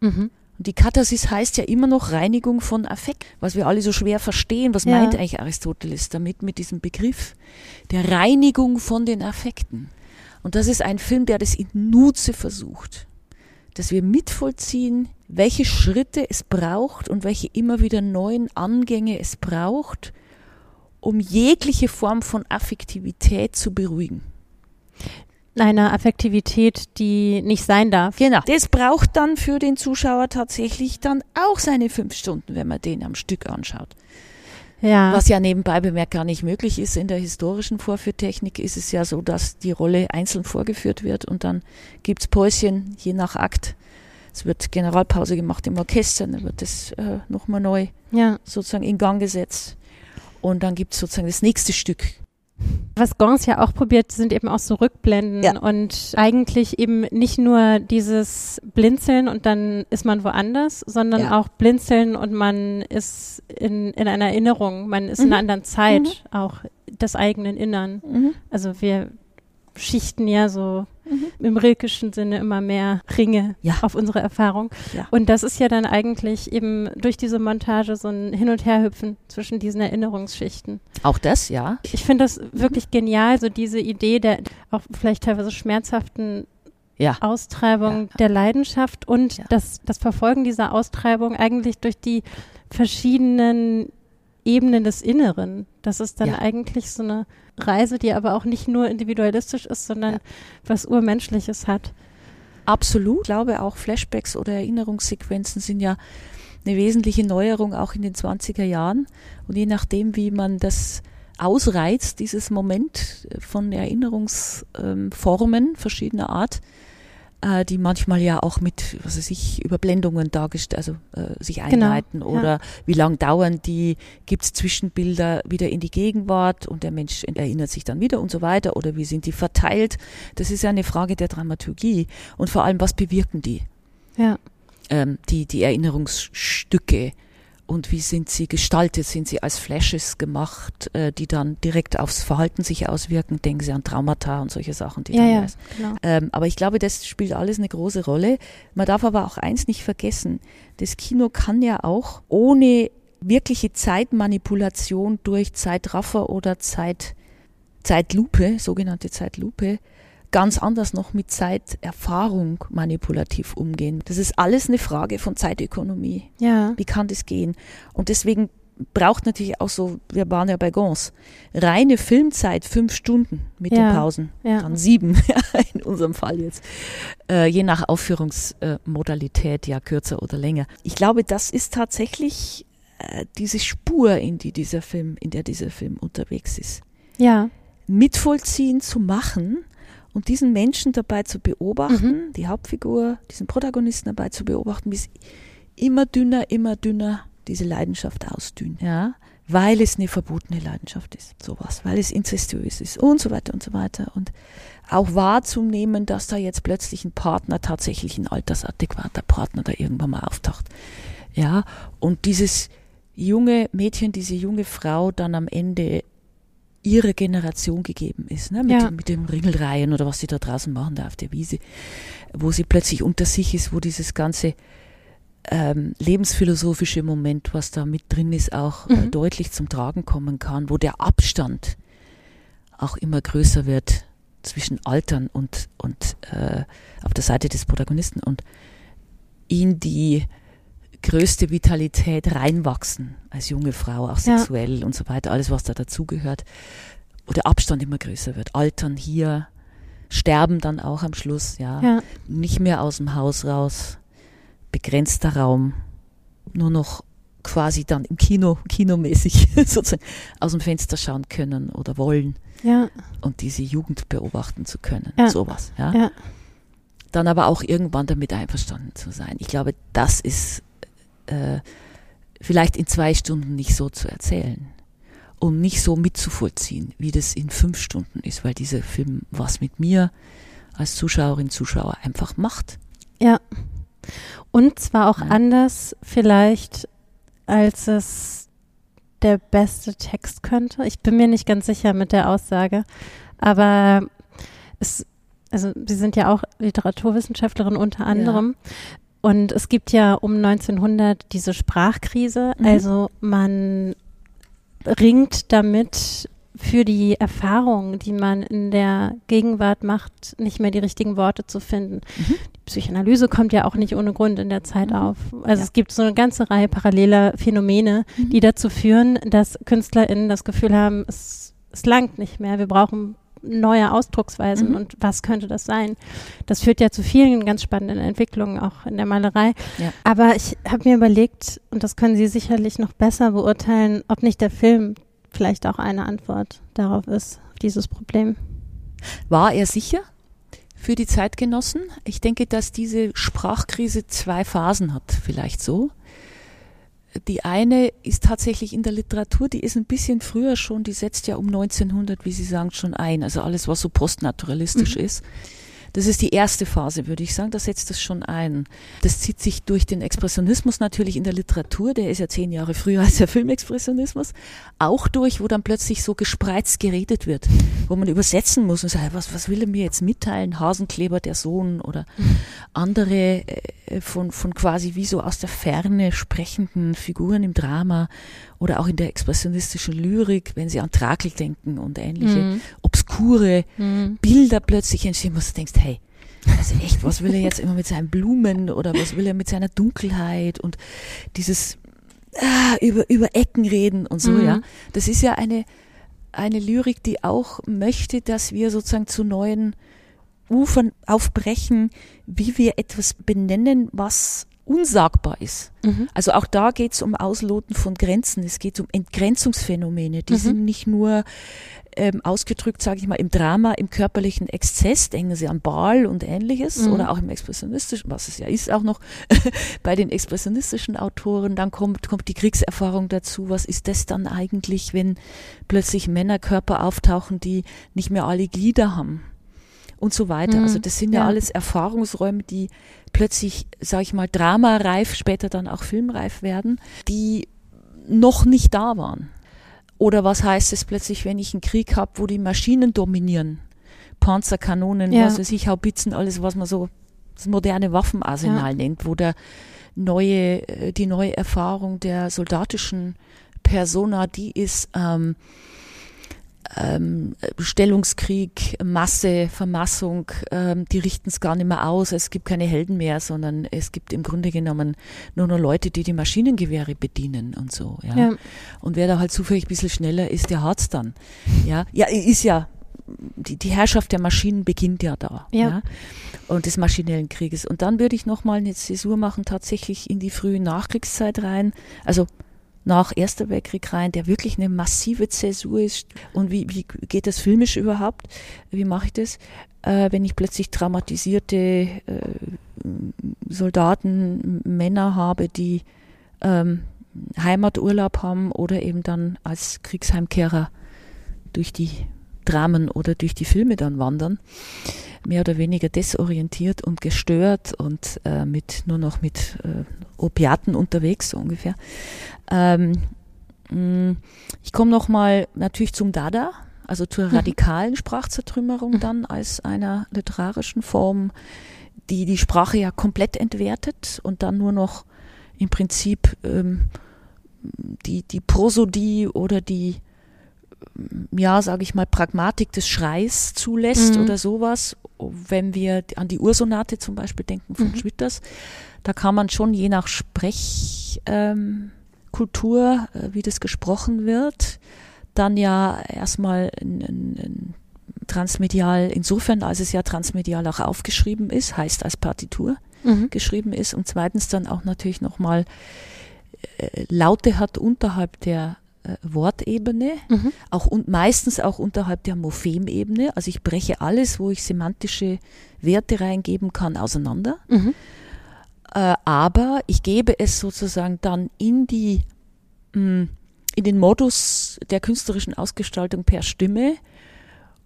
Mhm. Und die Katharsis heißt ja immer noch Reinigung von Affekt, was wir alle so schwer verstehen. Was Ja. meint eigentlich Aristoteles damit, mit diesem Begriff? Der Reinigung von den Affekten. Und das ist ein Film, der das in Nutze versucht. Dass wir mitvollziehen, welche Schritte es braucht und welche immer wieder neuen Angänge es braucht, um jegliche Form von Affektivität zu beruhigen. Einer Affektivität, die nicht sein darf. Genau. Das braucht dann für den Zuschauer tatsächlich dann auch seine fünf Stunden, wenn man den am Stück anschaut. Ja. Was ja nebenbei bemerkt gar nicht möglich ist. In der historischen Vorführtechnik ist es ja so, dass die Rolle einzeln vorgeführt wird und dann gibt's Päuschen, je nach Akt. Es wird Generalpause gemacht im Orchester, dann wird das äh, nochmal neu ja. sozusagen in Gang gesetzt. Und dann gibt's sozusagen das nächste Stück. Was Gans ja auch probiert, sind eben auch so Rückblenden Ja. und eigentlich eben nicht nur dieses Blinzeln und dann ist man woanders, sondern Ja. auch Blinzeln und man ist in, in einer Erinnerung, man ist in Mhm. einer anderen Zeit, Mhm. auch des eigenen Innern. Mhm. Also wir schichten ja so Mhm. im rilkischen Sinne immer mehr Ringe Ja. auf unsere Erfahrung. Ja. Und das ist ja dann eigentlich eben durch diese Montage so ein Hin- und Herhüpfen zwischen diesen Erinnerungsschichten. Auch das, ja. Ich finde das wirklich genial, so diese Idee der auch vielleicht teilweise schmerzhaften Ja. Austreibung der Leidenschaft und Ja. das, das Verfolgen dieser Austreibung eigentlich durch die verschiedenen Ebenen des Inneren. Das ist dann Ja. eigentlich so eine Reise, die aber auch nicht nur individualistisch ist, sondern Ja. was Urmenschliches hat. Absolut. Ich glaube auch Flashbacks oder Erinnerungssequenzen sind ja eine wesentliche Neuerung auch in den 20er Jahren. Und je nachdem, wie man das ausreizt, dieses Moment von Erinnerungsformen verschiedener Art, äh, die manchmal ja auch mit, was weiß ich, Überblendungen dargestellt, also äh, sich Genau, einleiten ja. oder wie lang dauern die, gibt es Zwischenbilder wieder in die Gegenwart und der Mensch erinnert sich dann wieder und so weiter oder wie sind die verteilt. Das ist ja eine Frage der Dramaturgie und vor allem, was bewirken die, Ja. ähm, die, die Erinnerungsstücke und wie sind sie gestaltet? Sind sie als Flashes gemacht, äh, die dann direkt aufs Verhalten sich auswirken? Denken Sie an Traumata und solche Sachen, die Ja, dann ja, weiß. genau. Ähm, aber ich glaube, das spielt alles eine große Rolle. Man darf aber auch eins nicht vergessen. Das Kino kann ja auch ohne wirkliche Zeitmanipulation durch Zeitraffer oder Zeit, Zeitlupe, sogenannte Zeitlupe, ganz anders noch mit Zeiterfahrung manipulativ umgehen. Das ist alles eine Frage von Zeitökonomie. Ja. Wie kann das gehen? Und deswegen braucht natürlich auch so, wir waren ja bei Gons, reine Filmzeit, fünf Stunden mit Ja, den Pausen, ja. dann sieben in unserem Fall jetzt, äh, je nach Aufführungsmodalität, ja kürzer oder länger. Ich glaube, das ist tatsächlich äh, diese Spur, in die dieser Film, in der dieser Film unterwegs ist. Ja. Mitvollziehen zu machen und diesen Menschen dabei zu beobachten, die Hauptfigur, diesen Protagonisten dabei zu beobachten, wie es immer dünner, immer dünner diese Leidenschaft ausdünnt, ja, weil es eine verbotene Leidenschaft ist, sowas, weil es inzestuös ist und so weiter und so weiter. Und auch wahrzunehmen, dass da jetzt plötzlich ein Partner tatsächlich ein altersadäquater Partner da irgendwann mal auftaucht, ja, und dieses junge Mädchen, diese junge Frau dann am Ende ihrer Generation gegeben ist, ne? mit, Ja. dem, mit dem Ringelreihen oder was sie da draußen machen da auf der Wiese, wo sie plötzlich unter sich ist, wo dieses ganze ähm, lebensphilosophische Moment, was da mit drin ist, auch äh, Mhm. deutlich zum Tragen kommen kann, wo der Abstand auch immer größer wird zwischen Altern und, und äh, auf der Seite des Protagonisten und in die größte Vitalität reinwachsen als junge Frau, auch Ja. sexuell und so weiter, alles was da dazugehört, wo der Abstand immer größer wird. Altern hier, sterben dann auch am Schluss, ja. Ja. Nicht mehr aus dem Haus raus, begrenzter Raum, nur noch quasi dann im Kino, kinomäßig sozusagen aus dem Fenster schauen können oder wollen. Ja. Und diese Jugend beobachten zu können. Ja. Sowas, ja. Ja. Dann aber auch irgendwann damit einverstanden zu sein. Ich glaube, das ist äh, vielleicht in zwei Stunden nicht so zu erzählen und nicht so mitzuvollziehen, wie das in fünf Stunden ist, weil dieser Film was mit mir als Zuschauerin, Zuschauer einfach macht. Ja. Und zwar auch Ja. anders vielleicht, als es der beste Text könnte. Ich bin mir nicht ganz sicher mit der Aussage, aber es, also Sie sind ja auch Literaturwissenschaftlerin unter anderem. Und es gibt ja um 1900 diese Sprachkrise. Mhm. Also man ringt damit für die Erfahrungen, die man in der Gegenwart macht, nicht mehr die richtigen Worte zu finden. Mhm. Die Psychoanalyse kommt ja auch nicht ohne Grund in der Zeit Mhm. auf. Also Ja. es gibt so eine ganze Reihe paralleler Phänomene, Mhm. die dazu führen, dass KünstlerInnen das Gefühl haben, es, es langt nicht mehr, wir brauchen neue Ausdrucksweisen Mhm. und was könnte das sein? Das führt ja zu vielen ganz spannenden Entwicklungen auch in der Malerei. Ja. Aber ich habe mir überlegt, und das können Sie sicherlich noch besser beurteilen, ob nicht der Film vielleicht auch eine Antwort darauf ist, auf dieses Problem. War er sicher für die Zeitgenossen? Ich denke, dass diese Sprachkrise zwei Phasen hat, vielleicht so. Die eine ist tatsächlich in der Literatur, die ist ein bisschen früher schon, die setzt ja um 1900, wie Sie sagen, schon ein. Also alles, was so postnaturalistisch ist. Das ist die erste Phase, würde ich sagen. Da setzt das schon ein. Das zieht sich durch den Expressionismus natürlich in der Literatur. Der ist ja zehn Jahre früher als der Filmexpressionismus. Auch durch, wo dann plötzlich so gespreizt geredet wird, wo man übersetzen muss und sagt, was, was will er mir jetzt mitteilen? Hasenkleber, der Sohn oder andere äh, von, von quasi wie so aus der Ferne sprechenden Figuren im Drama oder auch in der expressionistischen Lyrik, wenn sie an Trakel denken und ähnliche Mhm. obskure Bilder plötzlich entstehen, wo du denkst, hey, also echt, was will er jetzt immer mit seinen Blumen oder was will er mit seiner Dunkelheit und dieses ah, über, über Ecken reden und so, Mhm. ja. Das ist ja eine, eine Lyrik, die auch möchte, dass wir sozusagen zu neuen Ufern aufbrechen, wie wir etwas benennen, was unsagbar ist. Mhm. Also auch da geht es um Ausloten von Grenzen. Es geht um Entgrenzungsphänomene. Die Mhm. sind nicht nur ähm, ausgedrückt, sage ich mal, im Drama, im körperlichen Exzess, denken Sie an Baal und ähnliches, Mhm. oder auch im expressionistischen, was es ja ist auch noch bei den expressionistischen Autoren. Dann kommt, kommt die Kriegserfahrung dazu. Was ist das dann eigentlich, wenn plötzlich Männerkörper auftauchen, die nicht mehr alle Glieder haben? Und so weiter. Mhm. Also das sind ja, Ja. alles Erfahrungsräume, die plötzlich, sage ich mal, dramareif, später dann auch filmreif werden, die noch nicht da waren. Oder was heißt es plötzlich, wenn ich einen Krieg habe, wo die Maschinen dominieren? Panzer, Kanonen, Ja. was weiß ich, Haubitzen, alles, was man so das moderne Waffenarsenal Ja. nennt, wo der neue, äh, die neue Erfahrung der soldatischen Persona, die ist ähm, ähm, Stellungskrieg, Masse, Vermassung, ähm, die richten es gar nicht mehr aus. Es gibt keine Helden mehr, sondern es gibt im Grunde genommen nur noch Leute, die die Maschinengewehre bedienen und so. Ja. Ja. Und wer da halt zufällig ein bisschen schneller ist, der hat's dann. Ja, ja, ist ja, die, die Herrschaft der Maschinen beginnt ja da. Ja. Und des maschinellen Krieges. Und dann würde ich nochmal eine Zäsur machen, tatsächlich in die frühe Nachkriegszeit rein. Also nach Erster Weltkrieg rein, der wirklich eine massive Zäsur ist. Und wie, wie geht das filmisch überhaupt? Wie mache ich das? Äh, wenn ich plötzlich traumatisierte äh, Soldaten, Männer habe, die ähm, Heimaturlaub haben oder eben dann als Kriegsheimkehrer durch die Dramen oder durch die Filme dann wandern, mehr oder weniger desorientiert und gestört und äh, mit nur noch mit äh, Opiaten unterwegs so ungefähr. Ähm, mh, ich komme noch mal natürlich zum Dada, also zur radikalen Sprachzertrümmerung dann als einer literarischen Form, die die Sprache ja komplett entwertet und dann nur noch im Prinzip ähm, die, die Prosodie oder die, ja, sage ich mal, Pragmatik des Schreis zulässt Mhm. oder sowas. Wenn wir an die Ursonate zum Beispiel denken von Mhm. Schwitters, da kann man schon je nach Sprechkultur, ähm, äh, wie das gesprochen wird, dann ja erstmal ein, ein, ein transmedial, insofern als es ja transmedial auch aufgeschrieben ist, heißt als Partitur Mhm. geschrieben ist und zweitens dann auch natürlich nochmal äh, Laute hat unterhalb der Wortebene, mhm. auch und meistens auch unterhalb der Morphemebene. Also ich breche alles, wo ich semantische Werte reingeben kann, auseinander. Mhm. Äh, aber ich gebe es sozusagen dann in die mh, mm, in den Modus der künstlerischen Ausgestaltung per Stimme,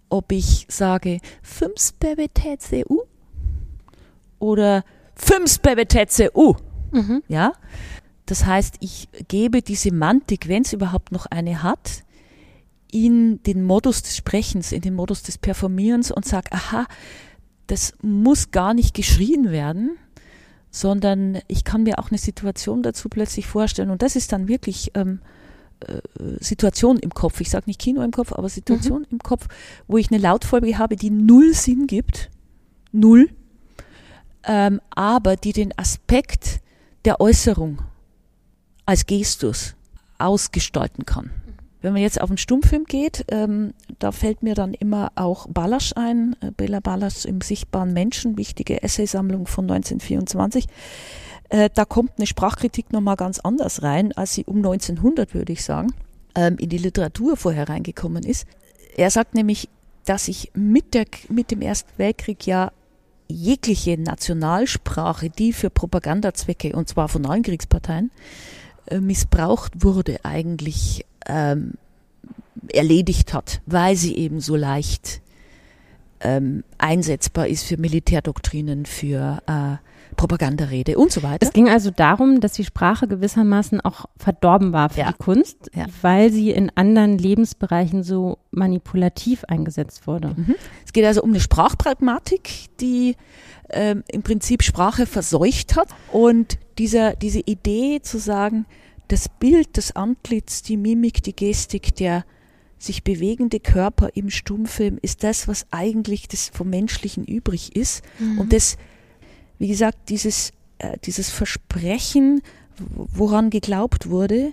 ob ich sage fünf u oder fünf u. Mhm. Ja, das heißt, ich gebe die Semantik, wenn es überhaupt noch eine hat, in den Modus des Sprechens, in den Modus des Performierens und sage, aha, das muss gar nicht geschrien werden, sondern ich kann mir auch eine Situation dazu plötzlich vorstellen. Und das ist dann wirklich ähm, äh, Situation im Kopf. Ich sage nicht Kino im Kopf, aber Situation mhm. im Kopf, wo ich eine Lautfolge habe, die null Sinn gibt. Null. Ähm, aber die den Aspekt der Äußerung als Gestus ausgestalten kann. Wenn man jetzt auf den Stummfilm geht, ähm, da fällt mir dann immer auch Ballasch ein, äh, Bela Ballasch im sichtbaren Menschen, wichtige Essaysammlung von 1924. Äh, da kommt eine Sprachkritik nochmal ganz anders rein, als sie um 1900, würde ich sagen, ähm, in die Literatur vorher reingekommen ist. Er sagt nämlich, dass sich mit, der, mit dem Ersten Weltkrieg ja jegliche Nationalsprache, die für Propagandazwecke, und zwar von allen Kriegsparteien, missbraucht wurde, eigentlich ähm, erledigt hat, weil sie eben so leicht ähm, einsetzbar ist für Militärdoktrinen, für äh, Propagandarede und so weiter. Es ging also darum, dass die Sprache gewissermaßen auch verdorben war für ja. die Kunst, ja. weil sie in anderen Lebensbereichen so manipulativ eingesetzt wurde. Mhm. Es geht also um eine Sprachpragmatik, die ähm, im Prinzip Sprache verseucht hat und dieser, diese Idee zu sagen, das Bild, das Antlitz, die Mimik, die Gestik, der sich bewegende Körper im Stummfilm ist das, was eigentlich das vom Menschlichen übrig ist. Mhm. Und das, wie gesagt, dieses, äh, dieses Versprechen, woran geglaubt wurde,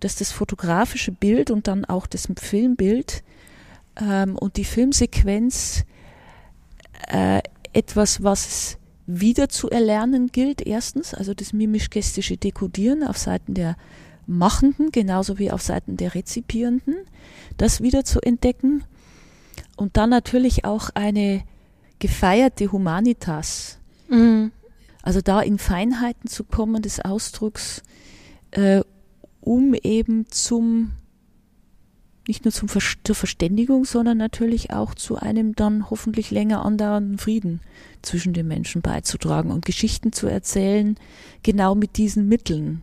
dass das fotografische Bild und dann auch das Filmbild ähm, und die Filmsequenz äh, etwas, was es wieder zu erlernen gilt, erstens, also das mimisch-gestische Dekodieren auf Seiten der Machenden, genauso wie auf Seiten der Rezipierenden, das wieder zu entdecken und dann natürlich auch eine gefeierte Humanitas, mhm. also da in Feinheiten zu kommen des Ausdrucks, äh, um eben zum nicht nur zum zur Verständigung, sondern natürlich auch zu einem dann hoffentlich länger andauernden Frieden zwischen den Menschen beizutragen und Geschichten zu erzählen, genau mit diesen Mitteln.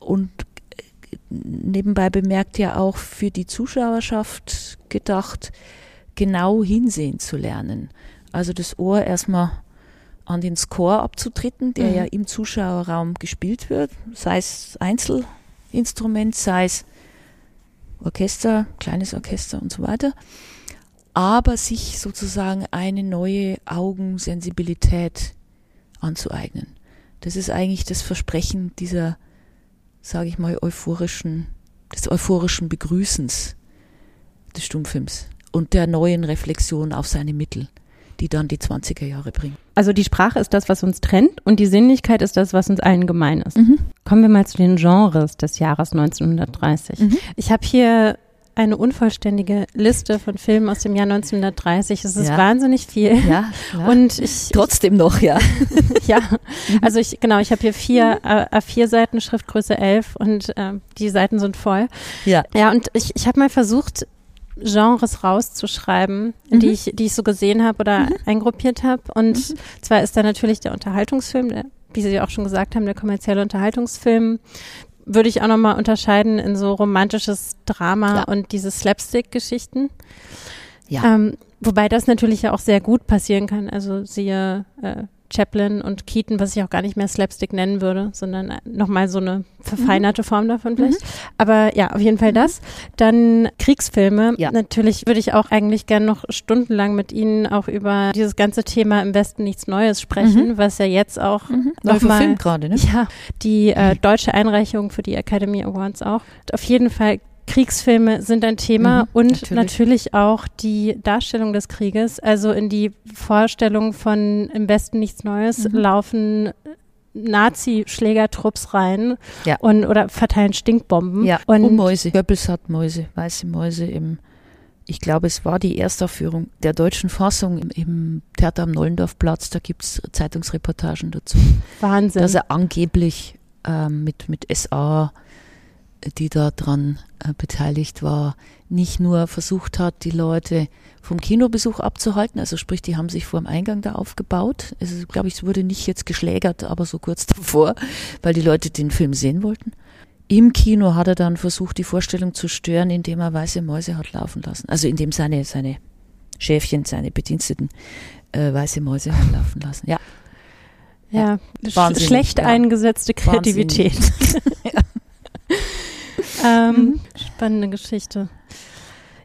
Und äh, nebenbei bemerkt ja auch für die Zuschauerschaft gedacht, genau hinsehen zu lernen. Also das Ohr erstmal an den Score abzutreten, der mhm. ja im Zuschauerraum gespielt wird, sei es Einzelinstrument, sei es Orchester, kleines Orchester und so weiter, aber sich sozusagen eine neue Augensensibilität anzueignen. Das ist eigentlich das Versprechen dieser, sage ich mal, euphorischen, des euphorischen Begrüßens des Stummfilms und der neuen Reflexion auf seine Mittel die dann die 20er Jahre bringen. Also die Sprache ist das, was uns trennt und die Sinnlichkeit ist das, was uns allen gemein ist. Mhm. Kommen wir mal zu den Genres des Jahres 1930. Mhm. Ich habe hier eine unvollständige Liste von Filmen aus dem Jahr 1930. Es ist ja. wahnsinnig viel. Ja, klar. und ich trotzdem noch, ja. ja, also ich genau, ich habe hier vier äh, A4 Seiten Schriftgröße 11 und äh, die Seiten sind voll. Ja. Ja, und ich ich habe mal versucht Genres rauszuschreiben, mhm. die ich, die ich so gesehen habe oder mhm. eingruppiert habe. Und mhm. zwar ist da natürlich der Unterhaltungsfilm, der, wie Sie auch schon gesagt haben, der kommerzielle Unterhaltungsfilm. Würde ich auch nochmal unterscheiden in so romantisches Drama ja. und diese Slapstick-Geschichten. Ja. Ähm, wobei das natürlich ja auch sehr gut passieren kann. Also siehe äh, Chaplin und Keaton, was ich auch gar nicht mehr Slapstick nennen würde, sondern nochmal so eine verfeinerte mhm. Form davon vielleicht. Mhm. Aber ja, auf jeden Fall mhm. das. Dann Kriegsfilme. Ja. Natürlich würde ich auch eigentlich gerne noch stundenlang mit Ihnen auch über dieses ganze Thema im Westen nichts Neues sprechen, mhm. was ja jetzt auch mhm. nochmal gerade, ne? Ja, die äh, deutsche Einreichung für die Academy Awards auch. Auf jeden Fall Kriegsfilme sind ein Thema mhm, und natürlich. natürlich. auch die Darstellung des Krieges. Also in die Vorstellung von im Westen nichts Neues mhm. laufen Nazi-Schlägertrupps rein Ja. und oder verteilen Stinkbomben. Ja, und, und, Mäuse. Goebbels hat Mäuse, weiße Mäuse im, ich glaube, es war die Erstaufführung der deutschen Fassung im, im Theater am Nollendorfplatz. Da gibt es Zeitungsreportagen dazu, Wahnsinn. dass er angeblich ähm, mit, mit SA, die da dran äh, beteiligt war, nicht nur versucht hat, die Leute vom Kinobesuch abzuhalten, also sprich, die haben sich vor dem Eingang da aufgebaut. Also, glaube ich, es wurde nicht jetzt geschlägert, aber so kurz davor, weil die Leute den Film sehen wollten. Im Kino hat er dann versucht, die Vorstellung zu stören, indem er weiße Mäuse hat laufen lassen. Also indem seine, seine Schäfchen, seine Bediensteten äh, weiße Mäuse hat laufen lassen. Ja. ja, Wahnsinnig, schlecht ja. eingesetzte Kreativität. ähm, Mhm. Spannende Geschichte.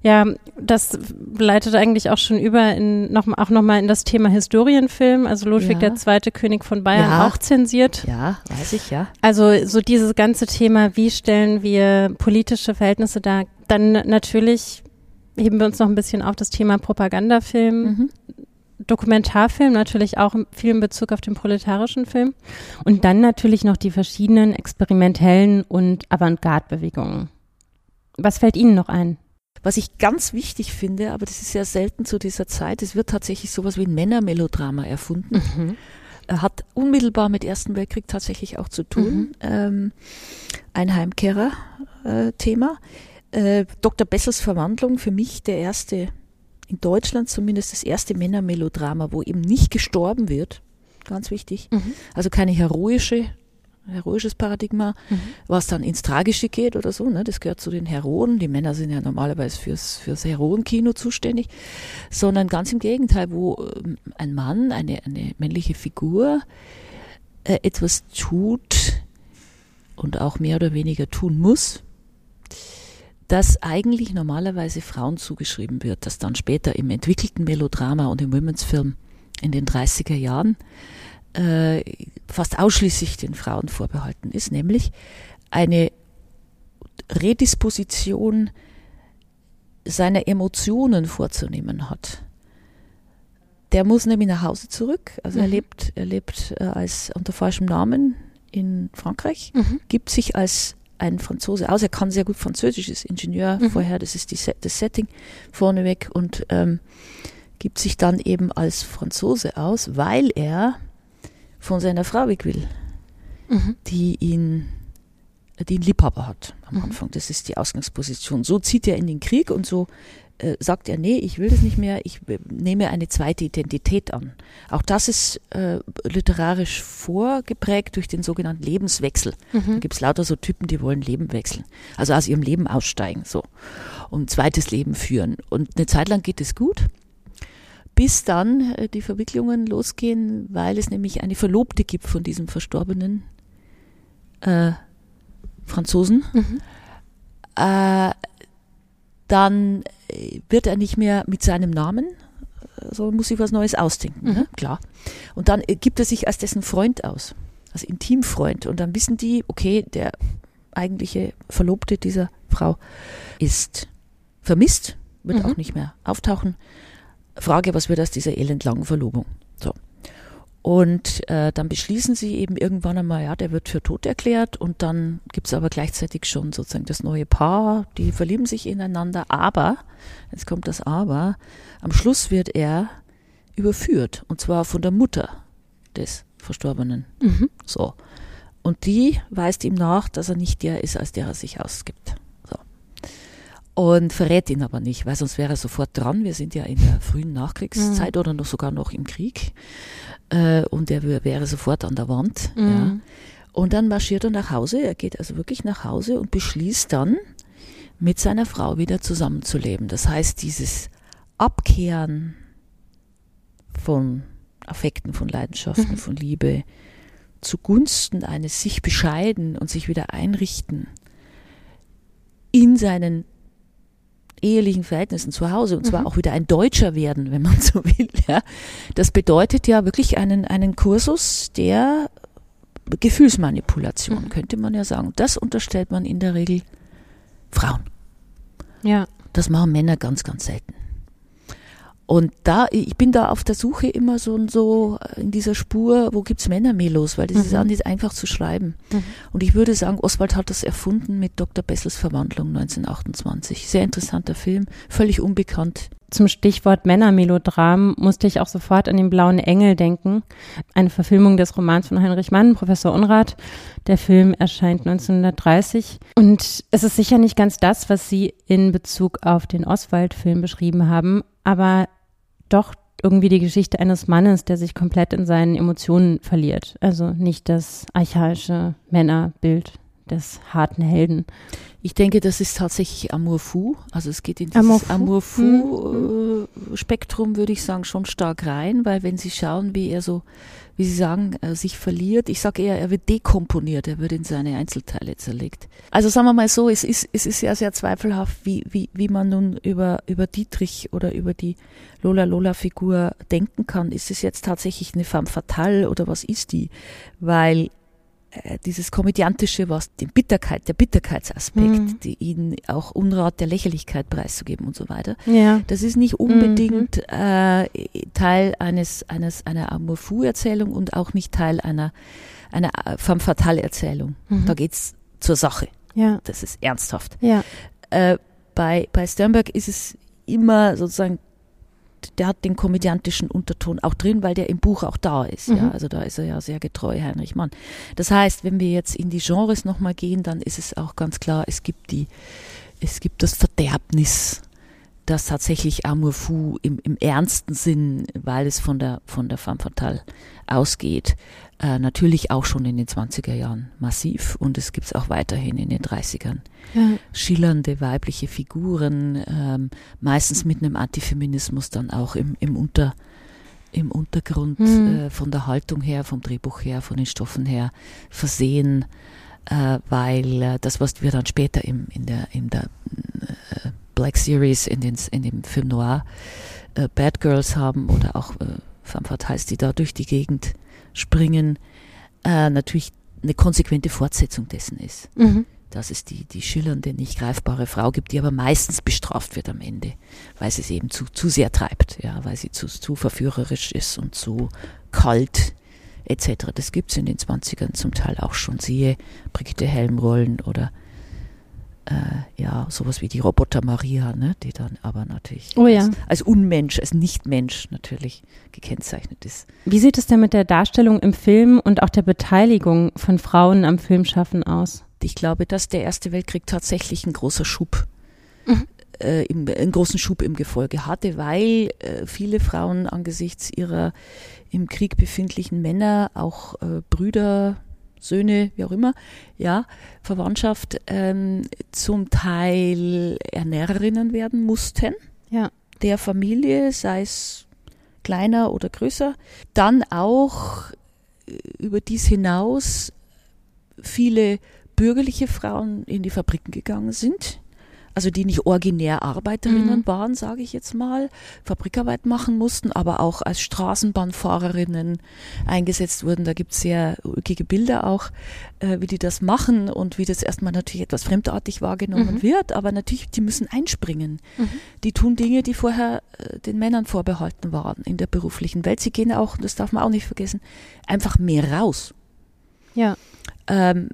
Ja, das leitet eigentlich auch schon über in noch, auch nochmal in das Thema Historienfilm, also Ludwig Ja. II., König von Bayern, Ja. auch zensiert. Ja, weiß ich, ja. Also so dieses ganze Thema, wie stellen wir politische Verhältnisse dar? Dann natürlich heben wir uns noch ein bisschen auf das Thema Propagandafilm, Mhm. Dokumentarfilm, natürlich auch viel in Bezug auf den proletarischen Film. Und dann natürlich noch die verschiedenen experimentellen und Avantgarde-Bewegungen. Was fällt Ihnen noch ein? Was ich ganz wichtig finde, aber das ist ja selten zu dieser Zeit, es wird tatsächlich sowas wie ein Männermelodrama erfunden. Er hat unmittelbar mit Ersten Weltkrieg tatsächlich auch zu tun. Ähm, ein Heimkehrer-Thema. Äh, Dr. Bessels Verwandlung, für mich der erste, in Deutschland zumindest das erste Männermelodrama, wo eben nicht gestorben wird. Ganz wichtig. Also keine heroische, heroisches Paradigma, was dann ins Tragische geht oder so. Ne? Das gehört zu den Heroen. Die Männer sind ja normalerweise fürs, fürs Heroenkino zuständig. Sondern ganz im Gegenteil, wo ähm, ein Mann, eine, eine männliche Figur, äh, etwas tut und auch mehr oder weniger tun muss, das eigentlich normalerweise Frauen zugeschrieben wird, das dann später im entwickelten Melodrama und im Women's Film in den 30er Jahren äh, fast ausschließlich den Frauen vorbehalten ist, nämlich eine Redisposition seiner Emotionen vorzunehmen hat. Der muss nämlich nach Hause zurück. Also er Mhm. lebt, er lebt äh, als unter falschem Namen in Frankreich, Mhm. gibt sich als ein Franzose aus. Er kann sehr gut Französisch, ist Ingenieur Mhm. vorher, das ist die, das Setting vorneweg und ähm, gibt sich dann eben als Franzose aus, weil er von seiner Frau weg will, Mhm. die ihn, die einen Liebhaber hat am Mhm. Anfang. Das ist die Ausgangsposition. So zieht er in den Krieg und so äh, sagt er, nee, ich will das nicht mehr, ich äh, nehme eine zweite Identität an. Auch das ist äh, literarisch vorgeprägt durch den sogenannten Lebenswechsel. Da Mhm. gibt es lauter so Typen, die wollen Leben wechseln. Also aus ihrem Leben aussteigen, so. Und ein zweites Leben führen. Und eine Zeit lang geht es gut, bis dann äh, die Verwicklungen losgehen, weil es nämlich eine Verlobte gibt von diesem verstorbenen äh, Franzosen. Mhm. Äh, dann wird er nicht mehr mit seinem Namen, äh, sondern muss sich was Neues ausdenken, Mhm. ne? klar. Und dann äh, gibt er sich als dessen Freund aus, als Intimfreund. Und dann wissen die, okay, der eigentliche Verlobte dieser Frau ist vermisst, wird Mhm. auch nicht mehr auftauchen. Frage, was wird aus dieser elendlangen Verlobung? So. Und äh, dann beschließen sie eben irgendwann einmal, ja, der wird für tot erklärt und dann gibt es aber gleichzeitig schon sozusagen das neue Paar, die verlieben sich ineinander, aber, jetzt kommt das Aber, am Schluss wird er überführt und zwar von der Mutter des Verstorbenen. Mhm. So. Und die weist ihm nach, dass er nicht der ist, als der er sich ausgibt. Und verrät ihn aber nicht, weil sonst wäre er sofort dran. Wir sind ja in der frühen Nachkriegszeit oder noch sogar noch im Krieg. Äh, und er wär- wäre sofort an der Wand. Ja. Mhm. Und dann marschiert er nach Hause. Er geht also wirklich nach Hause und beschließt dann, mit seiner Frau wieder zusammenzuleben. Das heißt, dieses Abkehren von Affekten, von Leidenschaften, Mhm. von Liebe zugunsten eines sich bescheiden und sich wieder einrichten in seinen ehelichen Verhältnissen zu Hause und zwar Mhm. auch wieder ein Deutscher werden, wenn man so will. Ja. Das bedeutet ja wirklich einen, einen Kursus der Gefühlsmanipulation, Mhm. könnte man ja sagen. Das unterstellt man in der Regel Frauen. Ja. Das machen Männer ganz, ganz selten. Und da, ich bin da auf der Suche immer so so in dieser Spur, wo gibt's Männermelos, weil das mhm. ist auch nicht einfach zu schreiben. Mhm. Und ich würde sagen, Oswald hat das erfunden mit Dr. Bessels Verwandlung 1928. Sehr interessanter Film, völlig unbekannt. Zum Stichwort Männermelodram musste ich auch sofort an den Blauen Engel denken. Eine Verfilmung des Romans von Heinrich Mann, Professor Unrat. Der Film erscheint 1930. Und es ist sicher nicht ganz das, was Sie in Bezug auf den Oswald-Film beschrieben haben. Aber doch irgendwie die Geschichte eines Mannes, der sich komplett in seinen Emotionen verliert. Also nicht das archaische Männerbild des harten Helden. Ich denke, das ist tatsächlich Amour fou. Also es geht in dieses Amour fou, äh, Spektrum, würde ich sagen, schon stark rein, weil wenn Sie schauen, wie er so, wie Sie sagen, äh, sich verliert, ich sage eher, er wird dekomponiert, er wird in seine Einzelteile zerlegt. Also sagen wir mal so, es ist, es ist ja sehr zweifelhaft, wie, wie, wie man nun über, über Dietrich oder über die Lola Lola Figur denken kann. Ist es jetzt tatsächlich eine femme fatale oder was ist die? Weil dieses Komödiantische, was den Bitterkeit, der Bitterkeitsaspekt, mhm. die ihnen auch Unrat der Lächerlichkeit preiszugeben und so weiter. Ja. Das ist nicht unbedingt mhm. äh, Teil eines, eines, einer Amour Fou-Erzählung und auch nicht Teil einer, einer äh, femme fatale Erzählung. Mhm. Da geht's zur Sache. Ja. Das ist ernsthaft. Ja. Äh, bei, bei Sternberg ist es immer sozusagen der hat den komödiantischen Unterton auch drin, weil der im Buch auch da ist. Mhm. Ja, also da ist er ja sehr getreu, Heinrich Mann. Das heißt, wenn wir jetzt in die Genres nochmal gehen, dann ist es auch ganz klar, es gibt die, es gibt das Verderbnis, das tatsächlich Amour fou im, im ernsten Sinn, weil es von der, von der femme fatale ausgeht, äh, natürlich auch schon in den 20er Jahren massiv und es gibt es auch weiterhin in den 30ern. Ja. Schillernde weibliche Figuren, ähm, meistens mit einem Antifeminismus dann auch im, im, Unter, im Untergrund mhm. äh, von der Haltung her, vom Drehbuch her, von den Stoffen her versehen, äh, weil äh, das, was wir dann später im, in der, in der äh, Black Series, in, den, in dem Film Noir äh, Bad Girls haben oder auch äh, Femme Fatales, die da durch die Gegend springen, äh, natürlich eine konsequente Fortsetzung dessen ist. Mhm. Dass es die, die schillernde, nicht greifbare Frau gibt, die aber meistens bestraft wird am Ende, weil sie es eben zu, zu sehr treibt, ja, weil sie zu, zu verführerisch ist und zu kalt etc. Das gibt es in den 20ern zum Teil auch schon. Siehe Brigitte Helmrollen oder äh, ja, sowas wie die Roboter Maria, ne, die dann aber natürlich oh, ja. als, als, Unmensch, als Nichtmensch natürlich gekennzeichnet ist. Wie sieht es denn mit der Darstellung im Film und auch der Beteiligung von Frauen am Filmschaffen aus? Ich glaube, dass der Erste Weltkrieg tatsächlich ein großer Schub mhm. äh, im, einen großen Schub im Gefolge hatte, weil äh, viele Frauen angesichts ihrer im Krieg befindlichen Männer, auch äh, Brüder, Söhne, wie auch immer, ja, Verwandtschaft ähm, zum Teil Ernährerinnen werden mussten. Ja. Der Familie, sei es kleiner oder größer. Dann auch äh, über dies hinaus viele bürgerliche Frauen in die Fabriken gegangen sind also die nicht originär Arbeiterinnen mhm. waren, sage ich jetzt mal, Fabrikarbeit machen mussten, aber auch als Straßenbahnfahrerinnen eingesetzt wurden. Da gibt es sehr ulkige Bilder auch, äh, wie die das machen und wie das erstmal natürlich etwas fremdartig wahrgenommen mhm. wird, aber natürlich, die müssen einspringen. Mhm. Die tun Dinge, die vorher äh, den Männern vorbehalten waren in der beruflichen Welt. Sie gehen auch, das darf man auch nicht vergessen, einfach mehr raus. Ja. Ähm,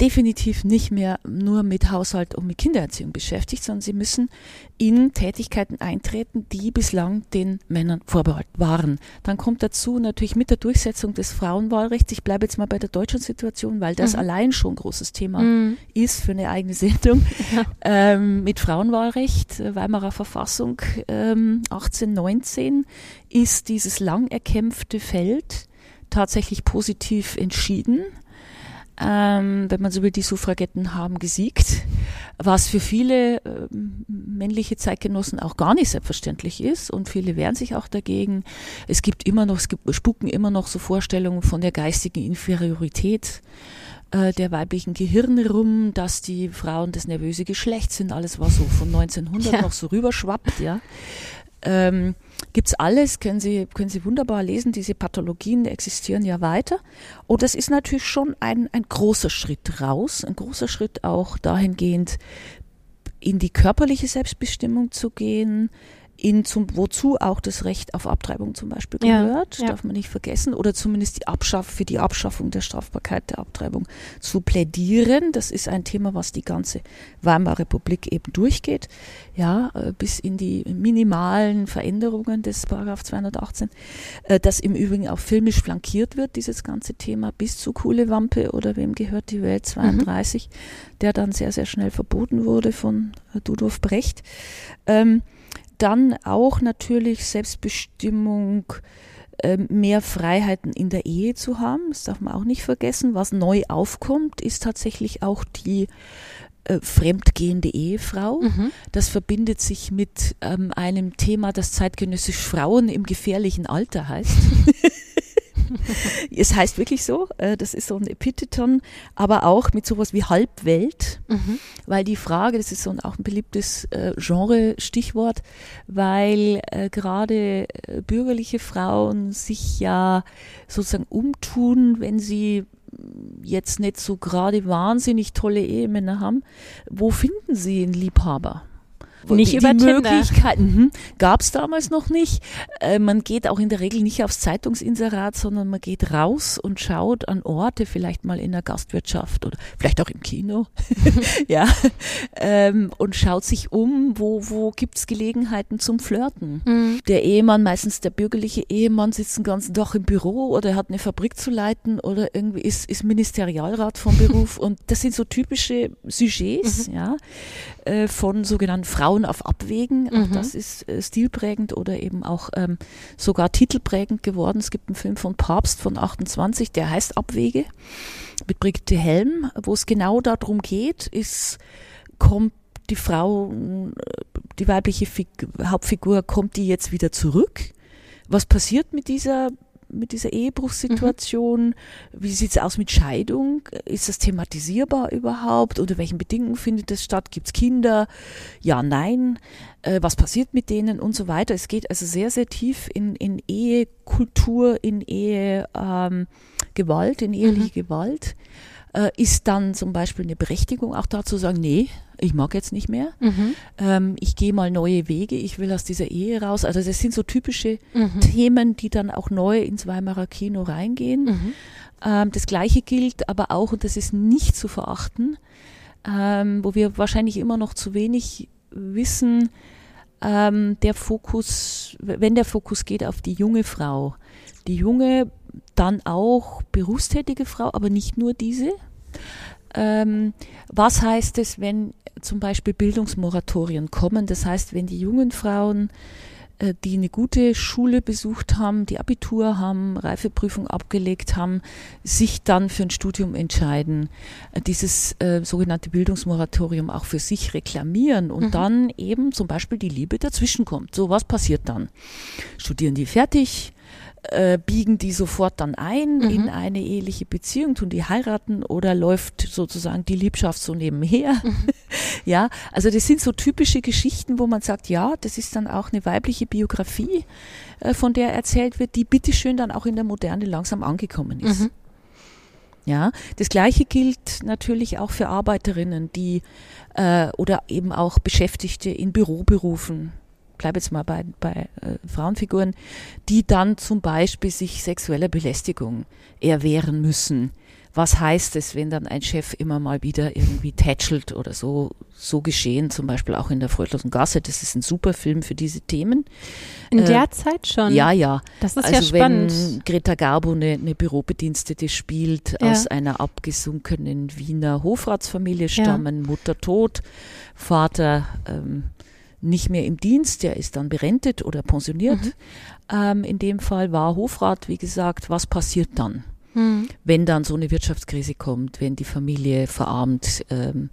definitiv nicht mehr nur mit Haushalt und mit Kindererziehung beschäftigt, sondern sie müssen in Tätigkeiten eintreten, die bislang den Männern vorbehalten waren. Dann kommt dazu natürlich mit der Durchsetzung des Frauenwahlrechts, ich bleibe jetzt mal bei der deutschen Situation, weil das mhm. allein schon ein großes Thema mhm. ist für eine eigene Sendung, ja. ähm, mit Frauenwahlrecht, äh, Weimarer Verfassung ähm, 1819 ist dieses lang erkämpfte Feld tatsächlich positiv entschieden ähm, wenn man so will, die Suffragetten haben gesiegt, was für viele äh, männliche Zeitgenossen auch gar nicht selbstverständlich ist und viele wehren sich auch dagegen. Es gibt immer noch, es gibt, spuken immer noch so Vorstellungen von der geistigen Inferiorität äh, der weiblichen Gehirne rum, dass die Frauen das nervöse Geschlecht sind, alles was so von 1900 ja. noch so rüberschwappt, ja. Ähm, Gibt's alles, können Sie, können Sie wunderbar lesen, diese Pathologien existieren ja weiter. Und das ist natürlich schon ein, ein großer Schritt raus, ein großer Schritt auch dahingehend, in die körperliche Selbstbestimmung zu gehen, in zum, wozu auch das Recht auf Abtreibung zum Beispiel Ja, gehört, ja. darf man nicht vergessen, oder zumindest die Abschaff, für die Abschaffung der Strafbarkeit der Abtreibung zu plädieren. Das ist ein Thema, was die ganze Weimarer Republik eben durchgeht, ja, äh, bis in die minimalen Veränderungen des Paragraph 218, äh, das im Übrigen auch filmisch flankiert wird, dieses ganze Thema, bis zu Kuhle Wampe oder wem gehört die Welt 32, der dann sehr, sehr schnell verboten wurde von äh, Dudolf Brecht. Ähm, dann auch natürlich Selbstbestimmung, ähm, mehr Freiheiten in der Ehe zu haben. Das darf man auch nicht vergessen. Was neu aufkommt, ist tatsächlich auch die äh, fremdgehende Ehefrau. Mhm. Das verbindet sich mit ähm, einem Thema, das zeitgenössisch Frauen im gefährlichen Alter heißt. es heißt wirklich so, äh, das ist so ein Epitheton, aber auch mit sowas wie Halbwelt, Mhm. weil die Frage, das ist so ein, auch ein beliebtes äh, Genre-Stichwort, weil äh, gerade bürgerliche Frauen sich ja sozusagen umtun, wenn sie jetzt nicht so gerade wahnsinnig tolle Ehemänner haben, wo finden sie einen Liebhaber? Nicht die, über die Tinder. Möglichkeiten gab es damals noch nicht. Äh, man geht auch in der Regel nicht aufs Zeitungsinserat, sondern man geht raus und schaut an Orte, vielleicht mal in der Gastwirtschaft oder vielleicht auch im Kino, ja, ähm, und schaut sich um, wo, wo gibt's Gelegenheiten zum Flirten. Mhm. Der Ehemann, meistens der bürgerliche Ehemann, sitzt den ganzen Tag im Büro oder hat eine Fabrik zu leiten oder irgendwie ist, ist Ministerialrat vom Beruf und das sind so typische Sujets, ja, äh, von sogenannten Frauen auf Abwägen. Auch Mhm. das ist äh, stilprägend oder eben auch ähm, sogar titelprägend geworden. Es gibt einen Film von Papst von 28, der heißt Abwege mit Brigitte Helm, wo es genau darum geht, ist, kommt die Frau, äh, die weibliche Fig Hauptfigur, kommt die jetzt wieder zurück? Was passiert mit dieser mit dieser Ehebruchssituation? Wie sieht's aus mit Scheidung? Ist das thematisierbar überhaupt? Unter welchen Bedingungen findet das statt? Gibt's Kinder? Ja, nein. Äh, was passiert mit denen und so weiter? Es geht also sehr, sehr tief in, in Ehekultur, in Ehe ähm, Gewalt, in eheliche Gewalt. Äh, ist dann zum Beispiel eine Berechtigung auch da zu sagen, nee, ich mag jetzt nicht mehr. Mhm. Ähm, ich gehe mal neue Wege, ich will aus dieser Ehe raus. Also das sind so typische Mhm. Themen, die dann auch neu ins Weimarer Kino reingehen. Mhm. Ähm, das Gleiche gilt aber auch, und das ist nicht zu verachten, ähm, wo wir wahrscheinlich immer noch zu wenig wissen, ähm, der Fokus, wenn der Fokus geht auf die junge Frau, die junge, dann auch berufstätige Frau, aber nicht nur diese. Ähm, was heißt es, wenn zum Beispiel Bildungsmoratorien kommen? Das heißt, wenn die jungen Frauen äh, die eine gute Schule besucht haben, die Abitur haben, Reifeprüfung abgelegt haben, sich dann für ein Studium entscheiden, äh, dieses äh, sogenannte Bildungsmoratorium auch für sich reklamieren und Mhm. dann eben zum Beispiel die Liebe dazwischen kommt. So, was passiert dann? Studieren die fertig? Äh, biegen die sofort dann ein Mhm. in eine eheliche Beziehung, tun die heiraten oder läuft sozusagen die Liebschaft so nebenher? Ja, also das sind so typische Geschichten, wo man sagt, ja, das ist dann auch eine weibliche Biografie, äh, von der erzählt wird, die bitteschön dann auch in der Moderne langsam angekommen ist. Mhm. Ja, das Gleiche gilt natürlich auch für Arbeiterinnen, die äh, oder eben auch Beschäftigte in Büroberufen. Bleib jetzt mal bei, bei äh, Frauenfiguren, die dann zum Beispiel sich sexueller Belästigung erwehren müssen. Was heißt es, wenn dann ein Chef immer mal wieder irgendwie tätschelt oder so, so geschehen, zum Beispiel auch in der Freudlosen Gasse. Das ist ein super Film für diese Themen. In Äh, der Zeit schon. Ja, ja. Das ist also ja wenn spannend. Greta Garbo eine, eine Bürobedienstete spielt, Ja. aus einer abgesunkenen Wiener Hofratsfamilie stammen, Mutter tot, Vater ähm, nicht mehr im Dienst, der ist dann berentet oder pensioniert. Mhm. Ähm, in dem Fall war Hofrat, wie gesagt, was passiert dann? Mhm. wenn dann so eine Wirtschaftskrise kommt, wenn die Familie verarmt, ähm,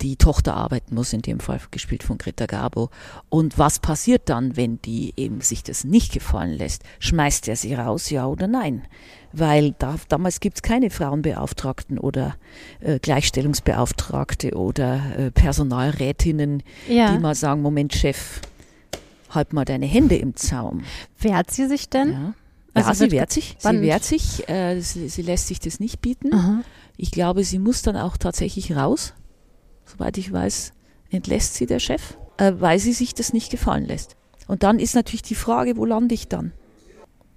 die Tochter arbeiten muss, in dem Fall gespielt von Greta Garbo. Und was passiert dann, wenn die eben sich das nicht gefallen lässt? Schmeißt er sie raus, ja oder nein? Weil da, damals gibt es keine Frauenbeauftragten oder äh, Gleichstellungsbeauftragte oder äh, Personalrätinnen, Ja. die mal sagen, Moment, Chef, halt mal deine Hände im Zaum. Wehrt sie sich denn? Ja. Also ja, sie wehrt sich. Sie wehrt sich. Äh, sie, sie lässt sich das nicht bieten. Aha. Ich glaube, sie muss dann auch tatsächlich raus. Soweit ich weiß, entlässt sie der Chef, äh, weil sie sich das nicht gefallen lässt. Und dann ist natürlich die Frage, wo lande ich dann?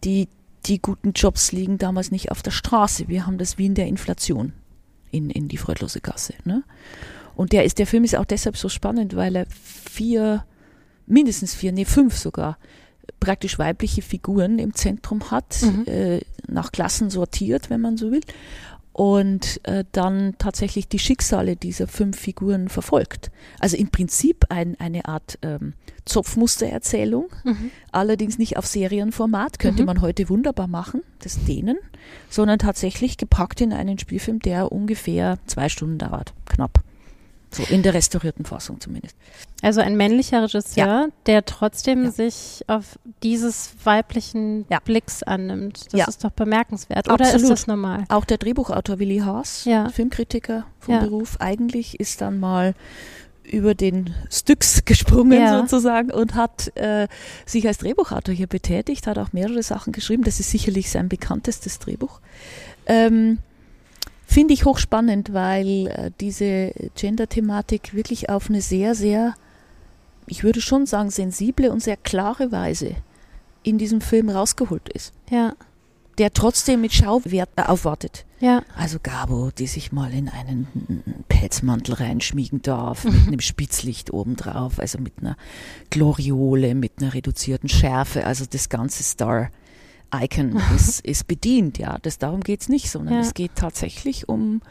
Die, die guten Jobs liegen damals nicht auf der Straße. Wir haben das Wien der Inflation in, in die freudlose Gasse. Ne? Und der ist, der Film ist auch deshalb so spannend, weil er vier, mindestens vier, nee, fünf sogar, praktisch weibliche Figuren im Zentrum hat, mhm. äh, nach Klassen sortiert, wenn man so will und äh, dann tatsächlich die Schicksale dieser fünf Figuren verfolgt. Also im Prinzip ein, eine Art ähm, Zopfmustererzählung, mhm. allerdings nicht auf Serienformat, könnte mhm. man heute wunderbar machen, das denen, sondern tatsächlich gepackt in einen Spielfilm, der ungefähr zwei Stunden dauert, knapp. So in der restaurierten Fassung zumindest. Also ein männlicher Regisseur, ja. der trotzdem ja. sich auf dieses weiblichen ja. Blicks annimmt. Das ist doch bemerkenswert. Oder Absolut. ist das normal? Auch der Drehbuchautor Willi Haas, Filmkritiker vom Beruf, eigentlich ist dann mal über den Styx gesprungen sozusagen und hat äh, sich als Drehbuchautor hier betätigt, hat auch mehrere Sachen geschrieben. Das ist sicherlich sein bekanntestes Drehbuch. Ähm, Finde ich hochspannend, weil äh, diese Gender-Thematik wirklich auf eine sehr, sehr, ich würde schon sagen, sensible und sehr klare Weise in diesem Film rausgeholt ist. Ja. Der trotzdem mit Schauwert äh, aufwartet. Ja. Also Gabo, die sich mal in einen Pelzmantel reinschmiegen darf, mit einem Spitzlicht obendrauf, also mit einer Gloriole, mit einer reduzierten Schärfe, also das ganze Star Icon ist, ist bedient. Ja, das, darum geht es nicht, sondern ja. es geht tatsächlich um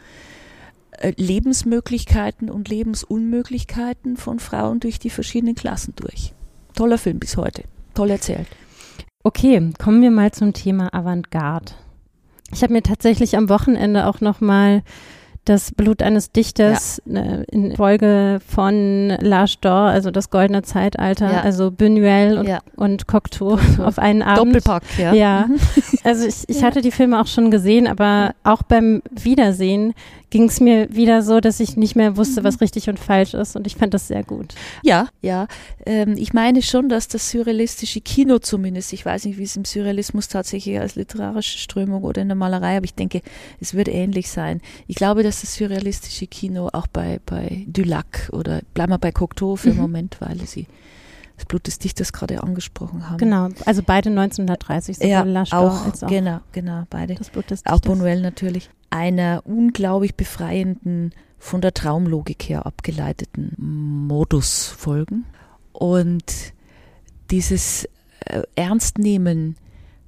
äh, Lebensmöglichkeiten und Lebensunmöglichkeiten von Frauen durch die verschiedenen Klassen durch. Toller Film bis heute. Toll erzählt. Okay, kommen wir mal zum Thema Avantgarde. Ich habe mir tatsächlich am Wochenende auch noch mal das Blut eines Dichters ja. Ne, in Folge von L'Âge d'Or, also das goldene Zeitalter, ja. also Buñuel und, ja. und Cocteau auf einen Abend. Doppelpack, ja. Ja, also ich, ich hatte die Filme auch schon gesehen, aber auch beim Wiedersehen ging es mir wieder so, dass ich nicht mehr wusste, was mhm. richtig und falsch ist. Und ich fand das sehr gut. Ja, ja. Ähm, ich meine schon, dass das surrealistische Kino zumindest, ich weiß nicht, wie es im Surrealismus tatsächlich als literarische Strömung oder in der Malerei, aber ich denke, es wird ähnlich sein. Ich glaube, dass das surrealistische Kino auch bei, bei Dulac oder bleiben wir bei Cocteau für mhm. einen Moment, weil sie das Blut des Dichters gerade angesprochen haben. Genau, also beide 1930, sowohl ja, Lashtar auch, als auch genau, genau, beide. Das Blut des Dichters. Auch Buñuel natürlich. Einer unglaublich befreienden, von der Traumlogik her abgeleiteten Modus folgen. Und dieses äh, Ernstnehmen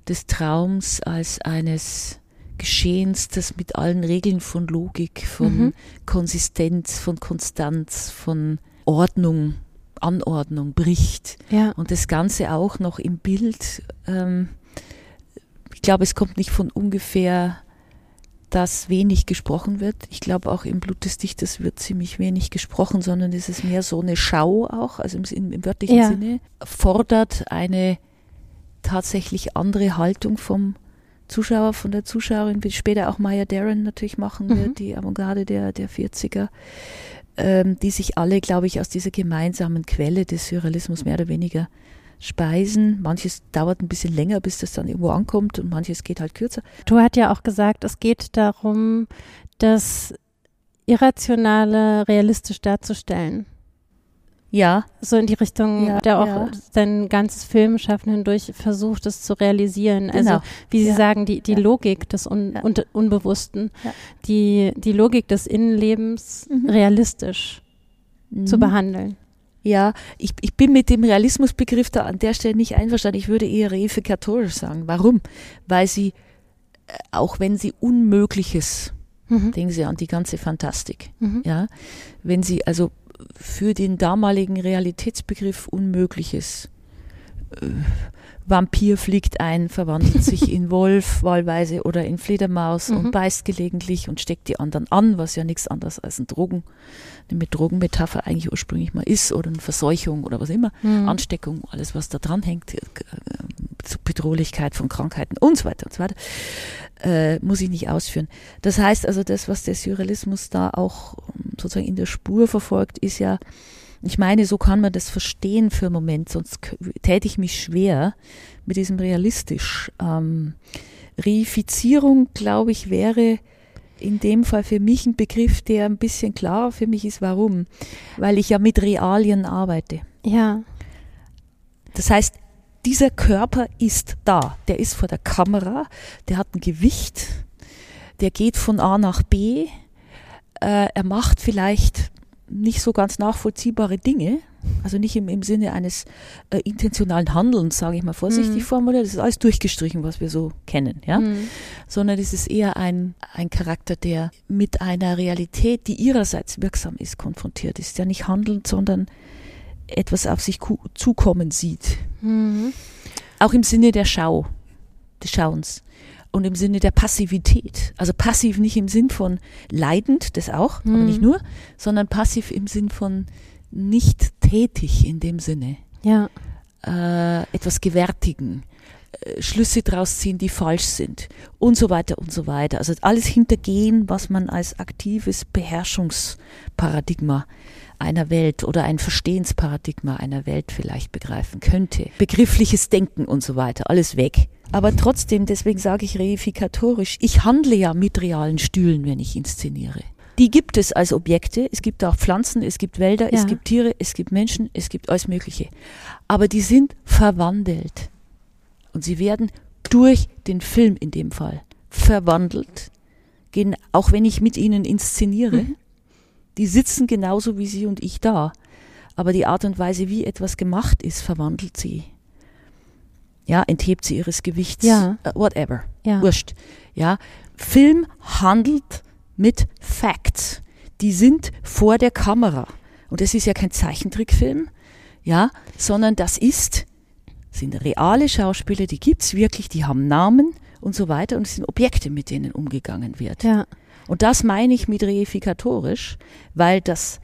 des Traums als eines Geschehens, das mit allen Regeln von Logik, von mhm. Konsistenz, von Konstanz, von Ordnung Anordnung bricht. Ja. Und das Ganze auch noch im Bild. Ähm, ich glaube, es kommt nicht von ungefähr, dass wenig gesprochen wird. Ich glaube, auch im Blut des Dichters wird ziemlich wenig gesprochen, sondern es ist mehr so eine Schau auch, also im, im wörtlichen ja. Sinne, fordert eine tatsächlich andere Haltung vom Zuschauer, von der Zuschauerin, wie später auch Maya Darren natürlich machen wird, mhm. die Avantgarde der, der 40er ähm, die sich alle, glaube ich, aus dieser gemeinsamen Quelle des Surrealismus mehr oder weniger speisen. Manches dauert ein bisschen länger, bis das dann irgendwo ankommt und manches geht halt kürzer. Du hast ja auch gesagt, es geht darum, das Irrationale realistisch darzustellen. Ja. So in die Richtung, ja, der auch ja. sein ganzes Filmschaffen hindurch versucht, es zu realisieren. Also, genau. wie Sie ja. sagen, die, die Logik des Un Un Unbewussten, die, die Logik des Innenlebens mhm. realistisch mhm. zu behandeln. Ja, ich, ich bin mit dem Realismusbegriff da an der Stelle nicht einverstanden. Ich würde eher reifikatorisch sagen. Warum? Weil sie, äh, auch wenn sie Unmögliches, mhm. denken Sie an die ganze Fantastik, mhm. ja, wenn sie also für den damaligen Realitätsbegriff Unmögliches. Äh, Vampir fliegt ein, verwandelt sich in Wolf wahlweise oder in Fledermaus mhm. und beißt gelegentlich und steckt die anderen an, was ja nichts anderes als ein Drogen, eine Drogenmetapher eigentlich ursprünglich mal ist oder eine Verseuchung oder was immer, mhm. Ansteckung, alles was da dran hängt, äh, Bedrohlichkeit von Krankheiten und so weiter und so weiter, äh, muss ich nicht ausführen. Das heißt also, das, was der Surrealismus da auch sozusagen in der Spur verfolgt, ist ja, ich meine, so kann man das verstehen für einen Moment, sonst täte ich mich schwer mit diesem realistisch. Ähm, Reifizierung, glaube ich, wäre in dem Fall für mich ein Begriff, der ein bisschen klarer für mich ist. Warum? Weil ich ja mit Realien arbeite. Ja. Das heißt, dieser Körper ist da. Der ist vor der Kamera, der hat ein Gewicht, der geht von A nach B, äh, er macht vielleicht nicht so ganz nachvollziehbare Dinge, also nicht im, im Sinne eines äh, intentionalen Handelns, sage ich mal vorsichtig Mhm. formuliert, das ist alles durchgestrichen, was wir so kennen, ja, Mhm. sondern es ist eher ein, ein Charakter, der mit einer Realität, die ihrerseits wirksam ist, konfrontiert ist, der nicht handelt, sondern etwas auf sich zukommen sieht. Mhm. Auch im Sinne der Schau, des Schauens und im Sinne der Passivität. Also passiv nicht im Sinn von leidend, das auch, aber Mhm. nicht nur, sondern passiv im Sinn von nicht tätig in dem Sinne. Ja. Äh, etwas gewärtigen, Schlüsse draus ziehen, die falsch sind und so weiter und so weiter. Also alles hintergehen, was man als aktives Beherrschungsparadigma einer Welt oder ein Verstehensparadigma einer Welt vielleicht begreifen könnte. Begriffliches Denken und so weiter, alles weg. Aber trotzdem, deswegen sage ich reifikatorisch, ich handle ja mit realen Stühlen, wenn ich inszeniere. Die gibt es als Objekte. Es gibt auch Pflanzen, es gibt Wälder, Ja. es gibt Tiere, es gibt Menschen, es gibt alles Mögliche. Aber die sind verwandelt. Und sie werden durch den Film in dem Fall verwandelt. Gehen, auch wenn ich mit ihnen inszeniere. Mhm. Die sitzen genauso wie Sie und ich da. Aber die Art und Weise, wie etwas gemacht ist, verwandelt sie. Ja, enthebt sie ihres Gewichts. Ja. Äh, whatever. Ja. Wurscht. Ja. Film handelt mit Facts. Die sind vor der Kamera. Und das ist ja kein Zeichentrickfilm, ja, sondern das ist, sind reale Schauspieler, die gibt's wirklich, die haben Namen und so weiter und es sind Objekte, mit denen umgegangen wird. Ja. Und das meine ich mit reifikatorisch, weil das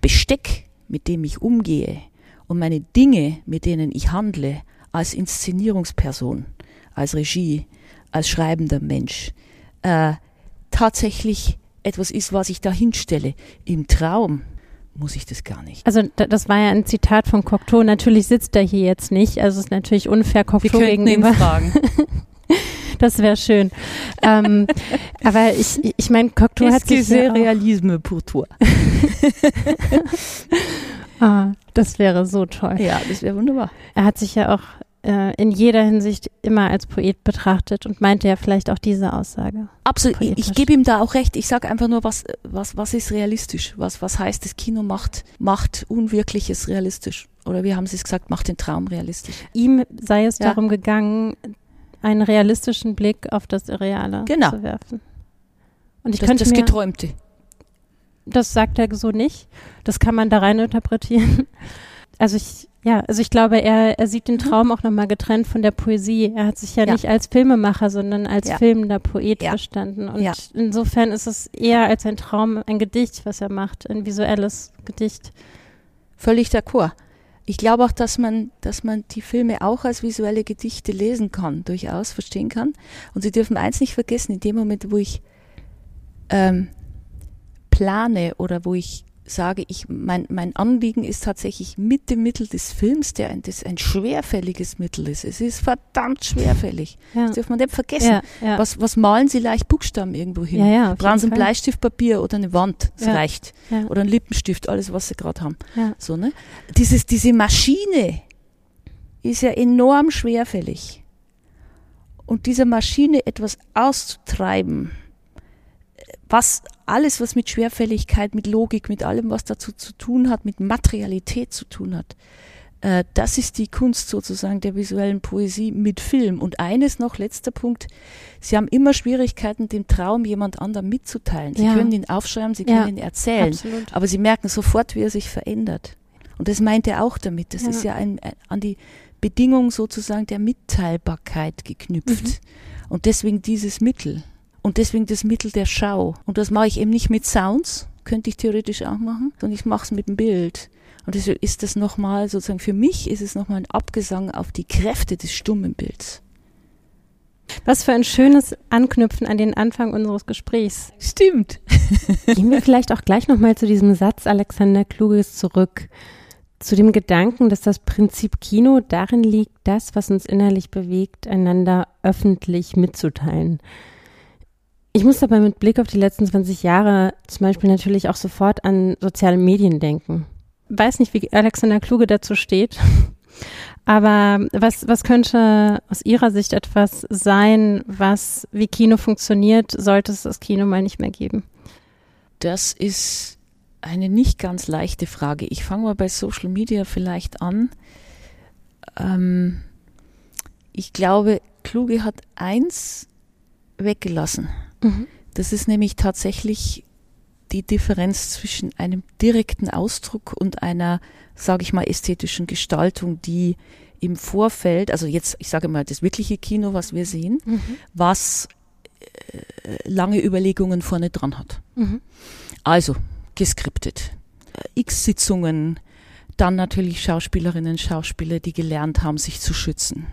Besteck, mit dem ich umgehe und meine Dinge, mit denen ich handle, als Inszenierungsperson, als Regie, als schreibender Mensch, äh, tatsächlich etwas ist, was ich da hinstelle. Im Traum muss ich das gar nicht. Also da- das war ja ein Zitat von Cocteau. Natürlich sitzt er hier jetzt nicht. Also es ist natürlich unfair Cocteau gegenüber. fragen. Das wäre schön. ähm, aber ich, ich meine, Cocteau hat sich ja Realisme pour toi. ah, das wäre so toll. Ja, das wäre wunderbar. Er hat sich ja auch äh, in jeder Hinsicht immer als Poet betrachtet und meinte ja vielleicht auch diese Aussage. Absolut. Ich, Poetisch. ich gebe ihm da auch recht. Ich sage einfach nur, was, was, was ist realistisch? Was, was heißt, das Kino macht, macht Unwirkliches realistisch? Oder wie haben Sie es gesagt, macht den Traum realistisch? Ihm sei es Ja. darum gegangen, einen realistischen Blick auf das Irreale Genau. zu werfen. Und ich Das, könnte das mir, Geträumte. das sagt er so nicht. Das kann man da rein interpretieren. Also ich, ja, also ich glaube, er, er sieht den Traum auch nochmal getrennt von der Poesie. Er hat sich ja, Mhm. Ja. nicht als Filmemacher, sondern als Ja. filmender Poet Ja. verstanden. Und insofern ist es eher als ein Traum ein Gedicht, was er macht, ein visuelles Gedicht. Völlig d'accord. Ich glaube auch, dass man, dass man die Filme auch als visuelle Gedichte lesen kann, durchaus verstehen kann. Und Sie dürfen eins nicht vergessen, in dem Moment, wo ich ähm, plane oder wo ich sage, ich, mein, mein Anliegen ist tatsächlich mit dem Mittel des Films, der ein, das ein schwerfälliges Mittel ist. Es ist verdammt schwerfällig. Ja. Das darf man nicht vergessen. Ja, ja. Was, was malen Sie leicht Buchstaben irgendwo hin? Ja, ja, Brauchen Sie ein. Bleistiftpapier oder eine Wand? Das reicht. Ja. Oder ein Lippenstift, alles, was Sie gerade haben. Ja. So, ne? Dieses, diese Maschine ist ja enorm schwerfällig. Und dieser Maschine etwas auszutreiben, was alles, was mit Schwerfälligkeit, mit Logik, mit allem, was dazu zu tun hat, mit Materialität zu tun hat, äh, das ist die Kunst sozusagen der visuellen Poesie mit Film. Und eines noch, letzter Punkt, Sie haben immer Schwierigkeiten, den Traum jemand anderem mitzuteilen. Sie Ja. können ihn aufschreiben, Sie Ja, können ihn erzählen. Absolut. Aber sie merken sofort, wie er sich verändert. Und das meint er auch damit. Das Ja. ist ja ein, ein, an die Bedingung sozusagen der Mitteilbarkeit geknüpft. Mhm. Und deswegen dieses Mittel. Und deswegen das Mittel der Schau. Und das mache ich eben nicht mit Sounds, könnte ich theoretisch auch machen, sondern ich mache es mit dem Bild. Und deswegen ist das nochmal, sozusagen für mich ist es nochmal ein Abgesang auf die Kräfte des stummen Bilds. Was für ein schönes Anknüpfen an den Anfang unseres Gesprächs. Stimmt. Gehen wir vielleicht auch gleich nochmal zu diesem Satz Alexander Kluges zurück. Zu dem Gedanken, dass das Prinzip Kino darin liegt, das, was uns innerlich bewegt, einander öffentlich mitzuteilen. Ich muss dabei mit Blick auf die letzten 20 Jahre zum Beispiel natürlich auch sofort an soziale Medien denken. Weiß nicht, wie Alexander Kluge dazu steht. Aber was, was könnte aus Ihrer Sicht etwas sein, was wie Kino funktioniert, sollte es das Kino mal nicht mehr geben? Das ist eine nicht ganz leichte Frage. Ich fange mal bei Social Media vielleicht an. Ähm, ich glaube, Kluge hat eins weggelassen. Mhm. Das ist nämlich tatsächlich die Differenz zwischen einem direkten Ausdruck und einer, sage ich mal, ästhetischen Gestaltung, die im Vorfeld, also jetzt, ich sage mal, das wirkliche Kino, was wir sehen, mhm. was äh, lange Überlegungen vorne dran hat. Mhm. Also, geskriptet. Äh, X Sitzungen, dann natürlich Schauspielerinnen, Schauspieler, die gelernt haben, sich zu schützen.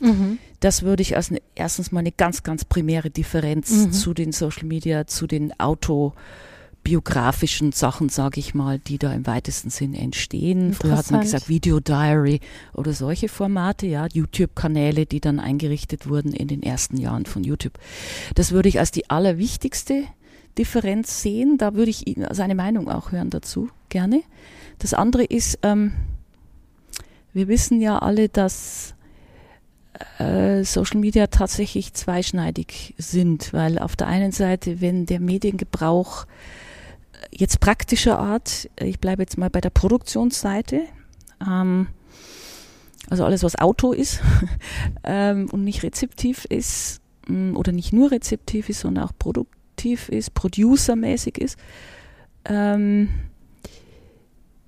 Mhm. Das würde ich als eine, erstens mal eine ganz, ganz primäre Differenz mhm. zu den Social Media, zu den autobiografischen Sachen, sage ich mal, die da im weitesten Sinn entstehen. Früher hat man gesagt Video Diary oder solche Formate, ja, YouTube-Kanäle, die dann eingerichtet wurden in den ersten Jahren von YouTube. Das würde ich als die allerwichtigste Differenz sehen. Da würde ich seine Meinung auch hören dazu, gerne. Das andere ist, ähm, wir wissen ja alle, dass äh, Social Media tatsächlich zweischneidig sind, weil auf der einen Seite, wenn der Mediengebrauch jetzt praktischer Art, ich bleibe jetzt mal bei der Produktionsseite, ähm, also alles, was Auto ist ähm, und nicht rezeptiv ist mm, oder nicht nur rezeptiv ist, sondern auch produktiv ist, producermäßig ist, ähm,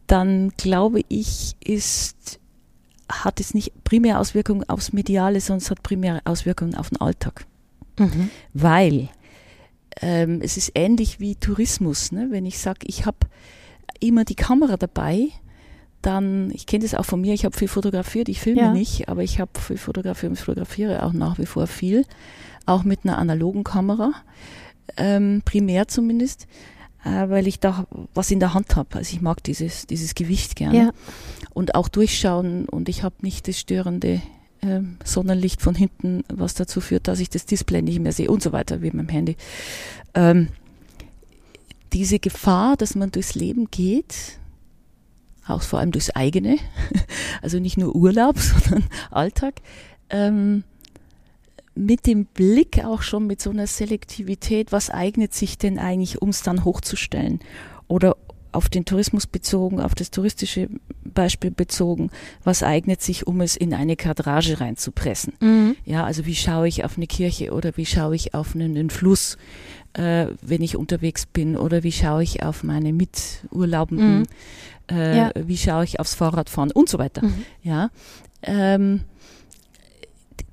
dann glaube ich, ist hat es nicht primär Auswirkungen aufs Mediale, sondern es hat primär Auswirkungen auf den Alltag. Mhm. Weil ähm, es ist ähnlich wie Tourismus. Ne? Wenn ich sage, ich habe immer die Kamera dabei, dann, ich kenne das auch von mir, ich habe viel fotografiert, ich filme ja. nicht, aber ich habe viel fotografiert und fotografiere auch nach wie vor viel, auch mit einer analogen Kamera, ähm, primär zumindest weil ich da was in der Hand habe. Also ich mag dieses, dieses Gewicht gerne. Ja. Und auch durchschauen und ich habe nicht das störende äh, Sonnenlicht von hinten, was dazu führt, dass ich das Display nicht mehr sehe und so weiter, wie mit dem Handy. Ähm, diese Gefahr, dass man durchs Leben geht, auch vor allem durchs eigene, also nicht nur Urlaub, sondern Alltag, ähm, mit dem Blick auch schon mit so einer Selektivität, was eignet sich denn eigentlich, um es dann hochzustellen? Oder auf den Tourismus bezogen, auf das touristische Beispiel bezogen, was eignet sich, um es in eine Kadrage reinzupressen? Mhm. Ja, also wie schaue ich auf eine Kirche oder wie schaue ich auf einen, einen Fluss, äh, wenn ich unterwegs bin oder wie schaue ich auf meine Miturlaubenden, mhm. äh, ja. wie schaue ich aufs Fahrradfahren und so weiter. Mhm. Ja, ähm,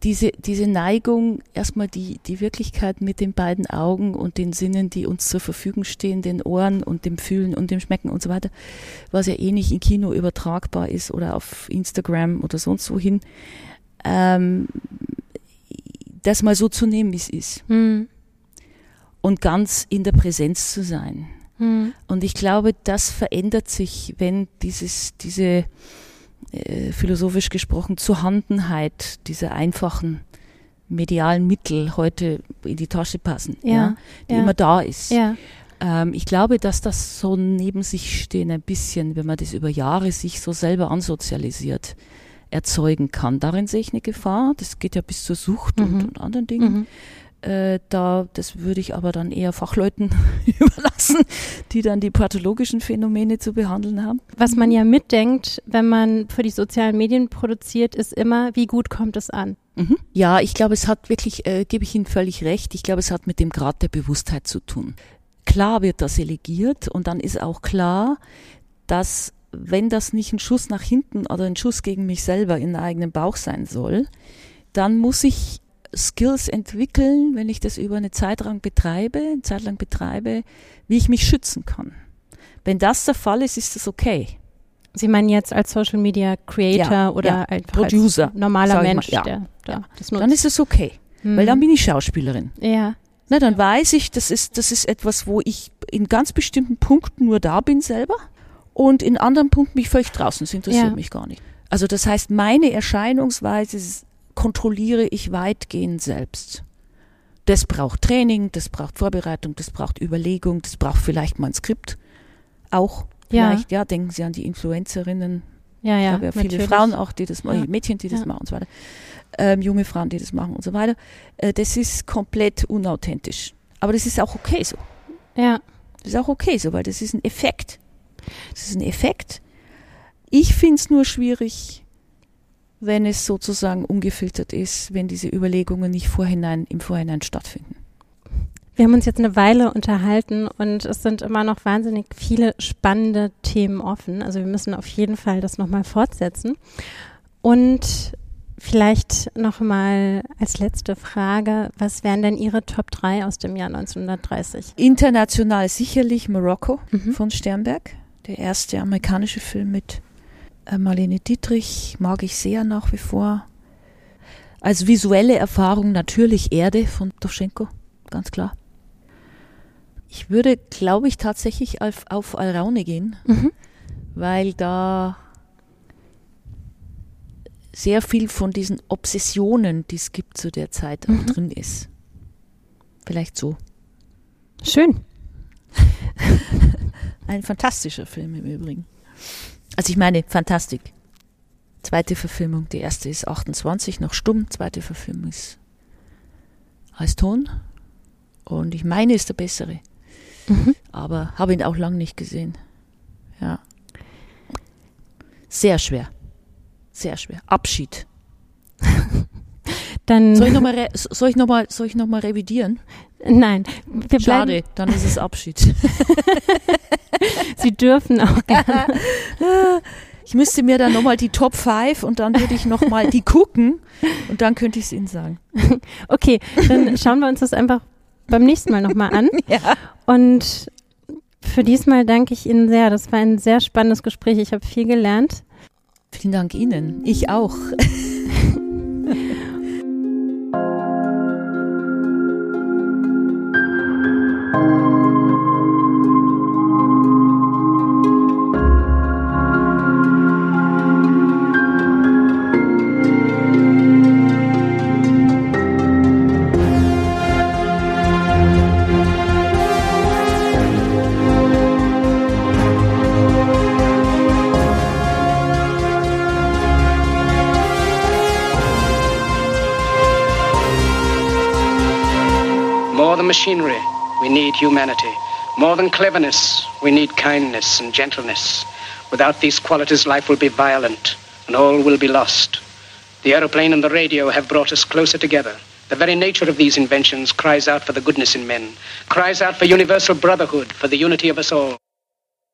diese, diese Neigung, erstmal die, die Wirklichkeit mit den beiden Augen und den Sinnen, die uns zur Verfügung stehen, den Ohren und dem Fühlen und dem Schmecken und so weiter, was ja eh nicht in Kino übertragbar ist oder auf Instagram oder sonst wohin, ähm, das mal so zu nehmen, wie es ist. Hm. Und ganz in der Präsenz zu sein. Hm. Und ich glaube, das verändert sich, wenn dieses, diese, äh, philosophisch gesprochen Zuhandenheit dieser einfachen medialen Mittel heute in die Tasche passen, ja, ja die ja. immer da ist. Ja. Ähm, ich glaube, dass das so neben sich stehen ein bisschen, wenn man das über Jahre sich so selber ansozialisiert, erzeugen kann. Darin sehe ich eine Gefahr. Das geht ja bis zur Sucht mhm. und, und, anderen Dingen. Mhm. Äh, da, das würde ich aber dann eher Fachleuten überlassen, die dann die pathologischen Phänomene zu behandeln haben. Was man ja mitdenkt, wenn man für die sozialen Medien produziert, ist immer, wie gut kommt es an? Mhm. Ja, ich glaube, es hat wirklich, äh, gebe ich Ihnen völlig recht, ich glaube, es hat mit dem Grad der Bewusstheit zu tun. Klar wird das elegiert und dann ist auch klar, dass wenn das nicht ein Schuss nach hinten oder ein Schuss gegen mich selber in den eigenen Bauch sein soll, dann muss ich Skills entwickeln, wenn ich das über eine Zeit lang betreibe, eine Zeit lang betreibe, wie ich mich schützen kann. Wenn das der Fall ist, ist das okay. Sie meinen jetzt als Social Media Creator ja, oder ja, als Producer, normaler Mensch, mal, ja, der, der das nutzt. Dann ist es okay, mhm. weil dann bin ich Schauspielerin. Ja. Na, dann weiß ich, das ist, das ist etwas, wo ich in ganz bestimmten Punkten nur da bin selber und in anderen Punkten mich völlig draußen. Das interessiert mich gar nicht. Also das heißt, meine Erscheinungsweise ist kontrolliere ich weitgehend selbst. Das braucht Training, das braucht Vorbereitung, das braucht Überlegung, das braucht vielleicht mal ein Skript. Auch vielleicht, ja, ja denken Sie an die Influencerinnen Ja, ja. Ich habe ja viele natürlich. Frauen auch, die das machen, Ja. Mädchen, die das Ja. machen und so weiter. Ähm, junge Frauen, die das machen und so weiter. Äh, das ist komplett unauthentisch. Aber das ist auch okay so. Ja. Das ist auch okay so, weil das ist ein Effekt. Das ist ein Effekt. Ich finde es nur schwierig, wenn es sozusagen ungefiltert ist, wenn diese Überlegungen nicht vorhinein, im Vorhinein stattfinden. Wir haben uns jetzt eine Weile unterhalten und es sind immer noch wahnsinnig viele spannende Themen offen. Also wir müssen auf jeden Fall das nochmal fortsetzen. Und vielleicht nochmal als letzte Frage, was wären denn Ihre Top 3 aus dem Jahr 1930? International sicherlich Marokko Mhm. von Sternberg, der erste amerikanische Film mit Marlene Dietrich, mag ich sehr nach wie vor. Als visuelle Erfahrung natürlich Erde von Doschenko, ganz klar. Ich würde, glaube ich, tatsächlich auf, auf Alraune gehen, Mhm. weil da sehr viel von diesen Obsessionen, die es gibt zu der Zeit, auch Mhm. drin ist. Vielleicht so. Schön. Ein fantastischer Film im Übrigen. Also ich meine, Fantastik. Zweite Verfilmung, die erste ist 28, noch stumm, zweite Verfilmung ist als Ton. Und ich meine, ist der bessere. Mhm. Aber habe ihn auch lang nicht gesehen. Ja. Sehr schwer. Sehr schwer. Abschied. Dann, Soll ich nochmal re soll ich noch mal, soll ich noch mal revidieren? Nein, wir bleiben, Schade, dann ist es Abschied. Sie dürfen auch gerne. Ich müsste mir dann nochmal die Top 5 und dann würde ich nochmal die gucken und dann könnte ich es Ihnen sagen. Okay, dann schauen wir uns das einfach beim nächsten Mal nochmal an. Ja. Und für diesmal danke ich Ihnen sehr. Das war ein sehr spannendes Gespräch. Ich habe viel gelernt. Vielen Dank Ihnen. Ich auch. Machinery, we need humanity. More than cleverness, we need kindness and gentleness. Without these qualities, life will be violent and all will be lost. The aeroplane and the radio have brought us closer together. The very nature of these inventions cries out for the goodness in men, cries out for universal brotherhood, for the unity of us all.